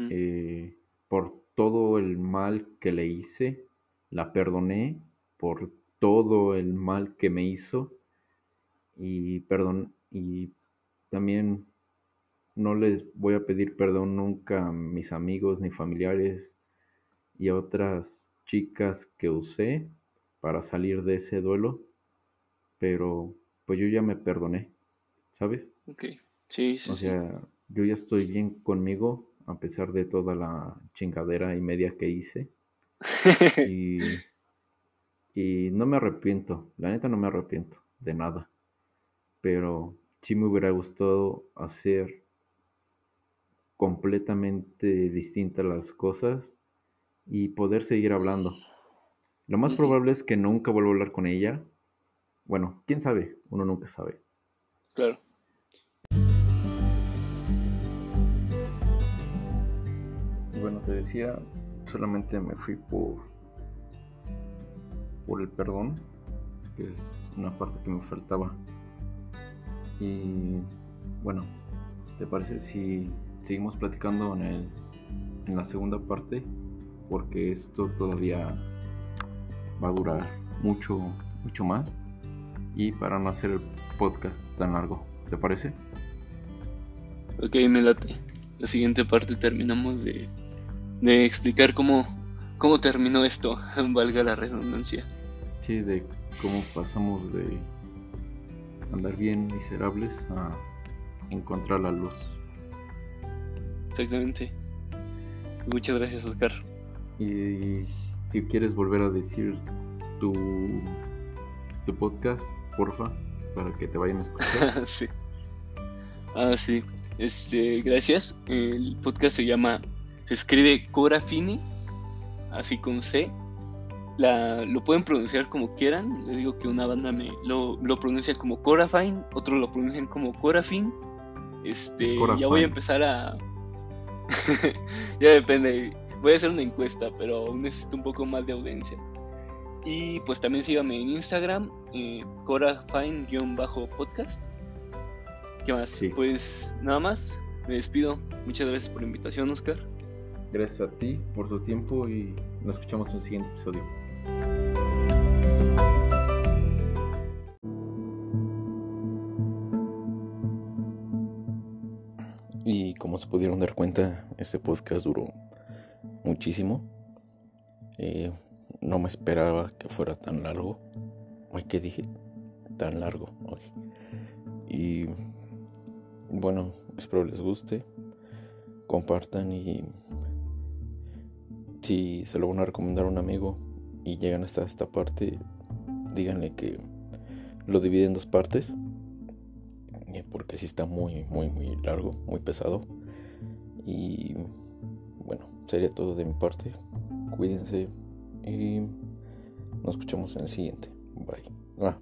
eh, por todo el mal que le hice, la perdoné por todo el mal que me hizo y perdón y también no les voy a pedir perdón nunca a mis amigos ni familiares y a otras chicas que usé para salir de ese duelo, pero pues yo ya me perdoné, ¿sabes? Ok, sí, sí. O sea, yo ya estoy bien conmigo a pesar de toda la chingadera y media que hice. y, y no me arrepiento, la neta no me arrepiento de nada. Pero sí me hubiera gustado hacer completamente distintas las cosas y poder seguir hablando. Lo más probable es que nunca vuelva a hablar con ella. Bueno, quién sabe, uno nunca sabe. Claro. Bueno, te decía, solamente me fui por, por el perdón, que es una parte que me faltaba. Y bueno, ¿te parece si seguimos platicando en, el, en la segunda parte? Porque esto todavía va a durar mucho, mucho más. Y para no hacer el podcast tan largo, ¿te parece? Ok, me late. La siguiente parte terminamos de de explicar cómo, cómo terminó esto, valga la redundancia. Sí, de cómo pasamos de andar bien miserables a encontrar la luz. Exactamente. Muchas gracias, Oscar. Y si quieres volver a decir tu, tu podcast, porfa, para que te vayan a escuchar. sí. Ah, sí. Este, gracias. El podcast se llama, se escribe Cora Fini, así con C. La, lo pueden pronunciar como quieran. Le digo que una banda me lo, lo pronuncia como Corafine, otros lo pronuncian como Corafin. Este, ya voy a empezar a. ya depende. Voy a hacer una encuesta, pero necesito un poco más de audiencia. Y pues también síganme en Instagram, eh, corafine-podcast. ¿Qué más? Pues nada más, me despido. Muchas gracias por la invitación, Oscar. Gracias a ti por tu tiempo y nos escuchamos en el siguiente episodio. Y como se pudieron dar cuenta, este podcast duró muchísimo. Eh, no me esperaba que fuera tan largo. Ay, ¿qué dije? Tan largo. Y bueno, espero les guste. Compartan y si se lo van a recomendar a un amigo y llegan hasta esta parte, díganle que lo divide en dos partes. Porque si está muy, muy, muy largo, muy pesado. Y bueno, sería todo de mi parte. Cuídense y nos escuchamos en el siguiente. Bye. Ah,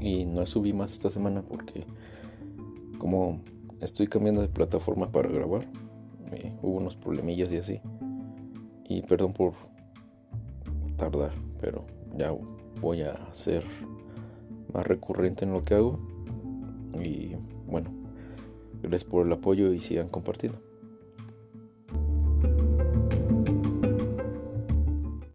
y no subí más esta semana porque como estoy cambiando de plataforma para grabar, eh, hubo unos problemillas y así. Y perdón por tardar, pero ya voy a ser más recurrente en lo que hago. Y bueno, gracias por el apoyo y sigan compartiendo.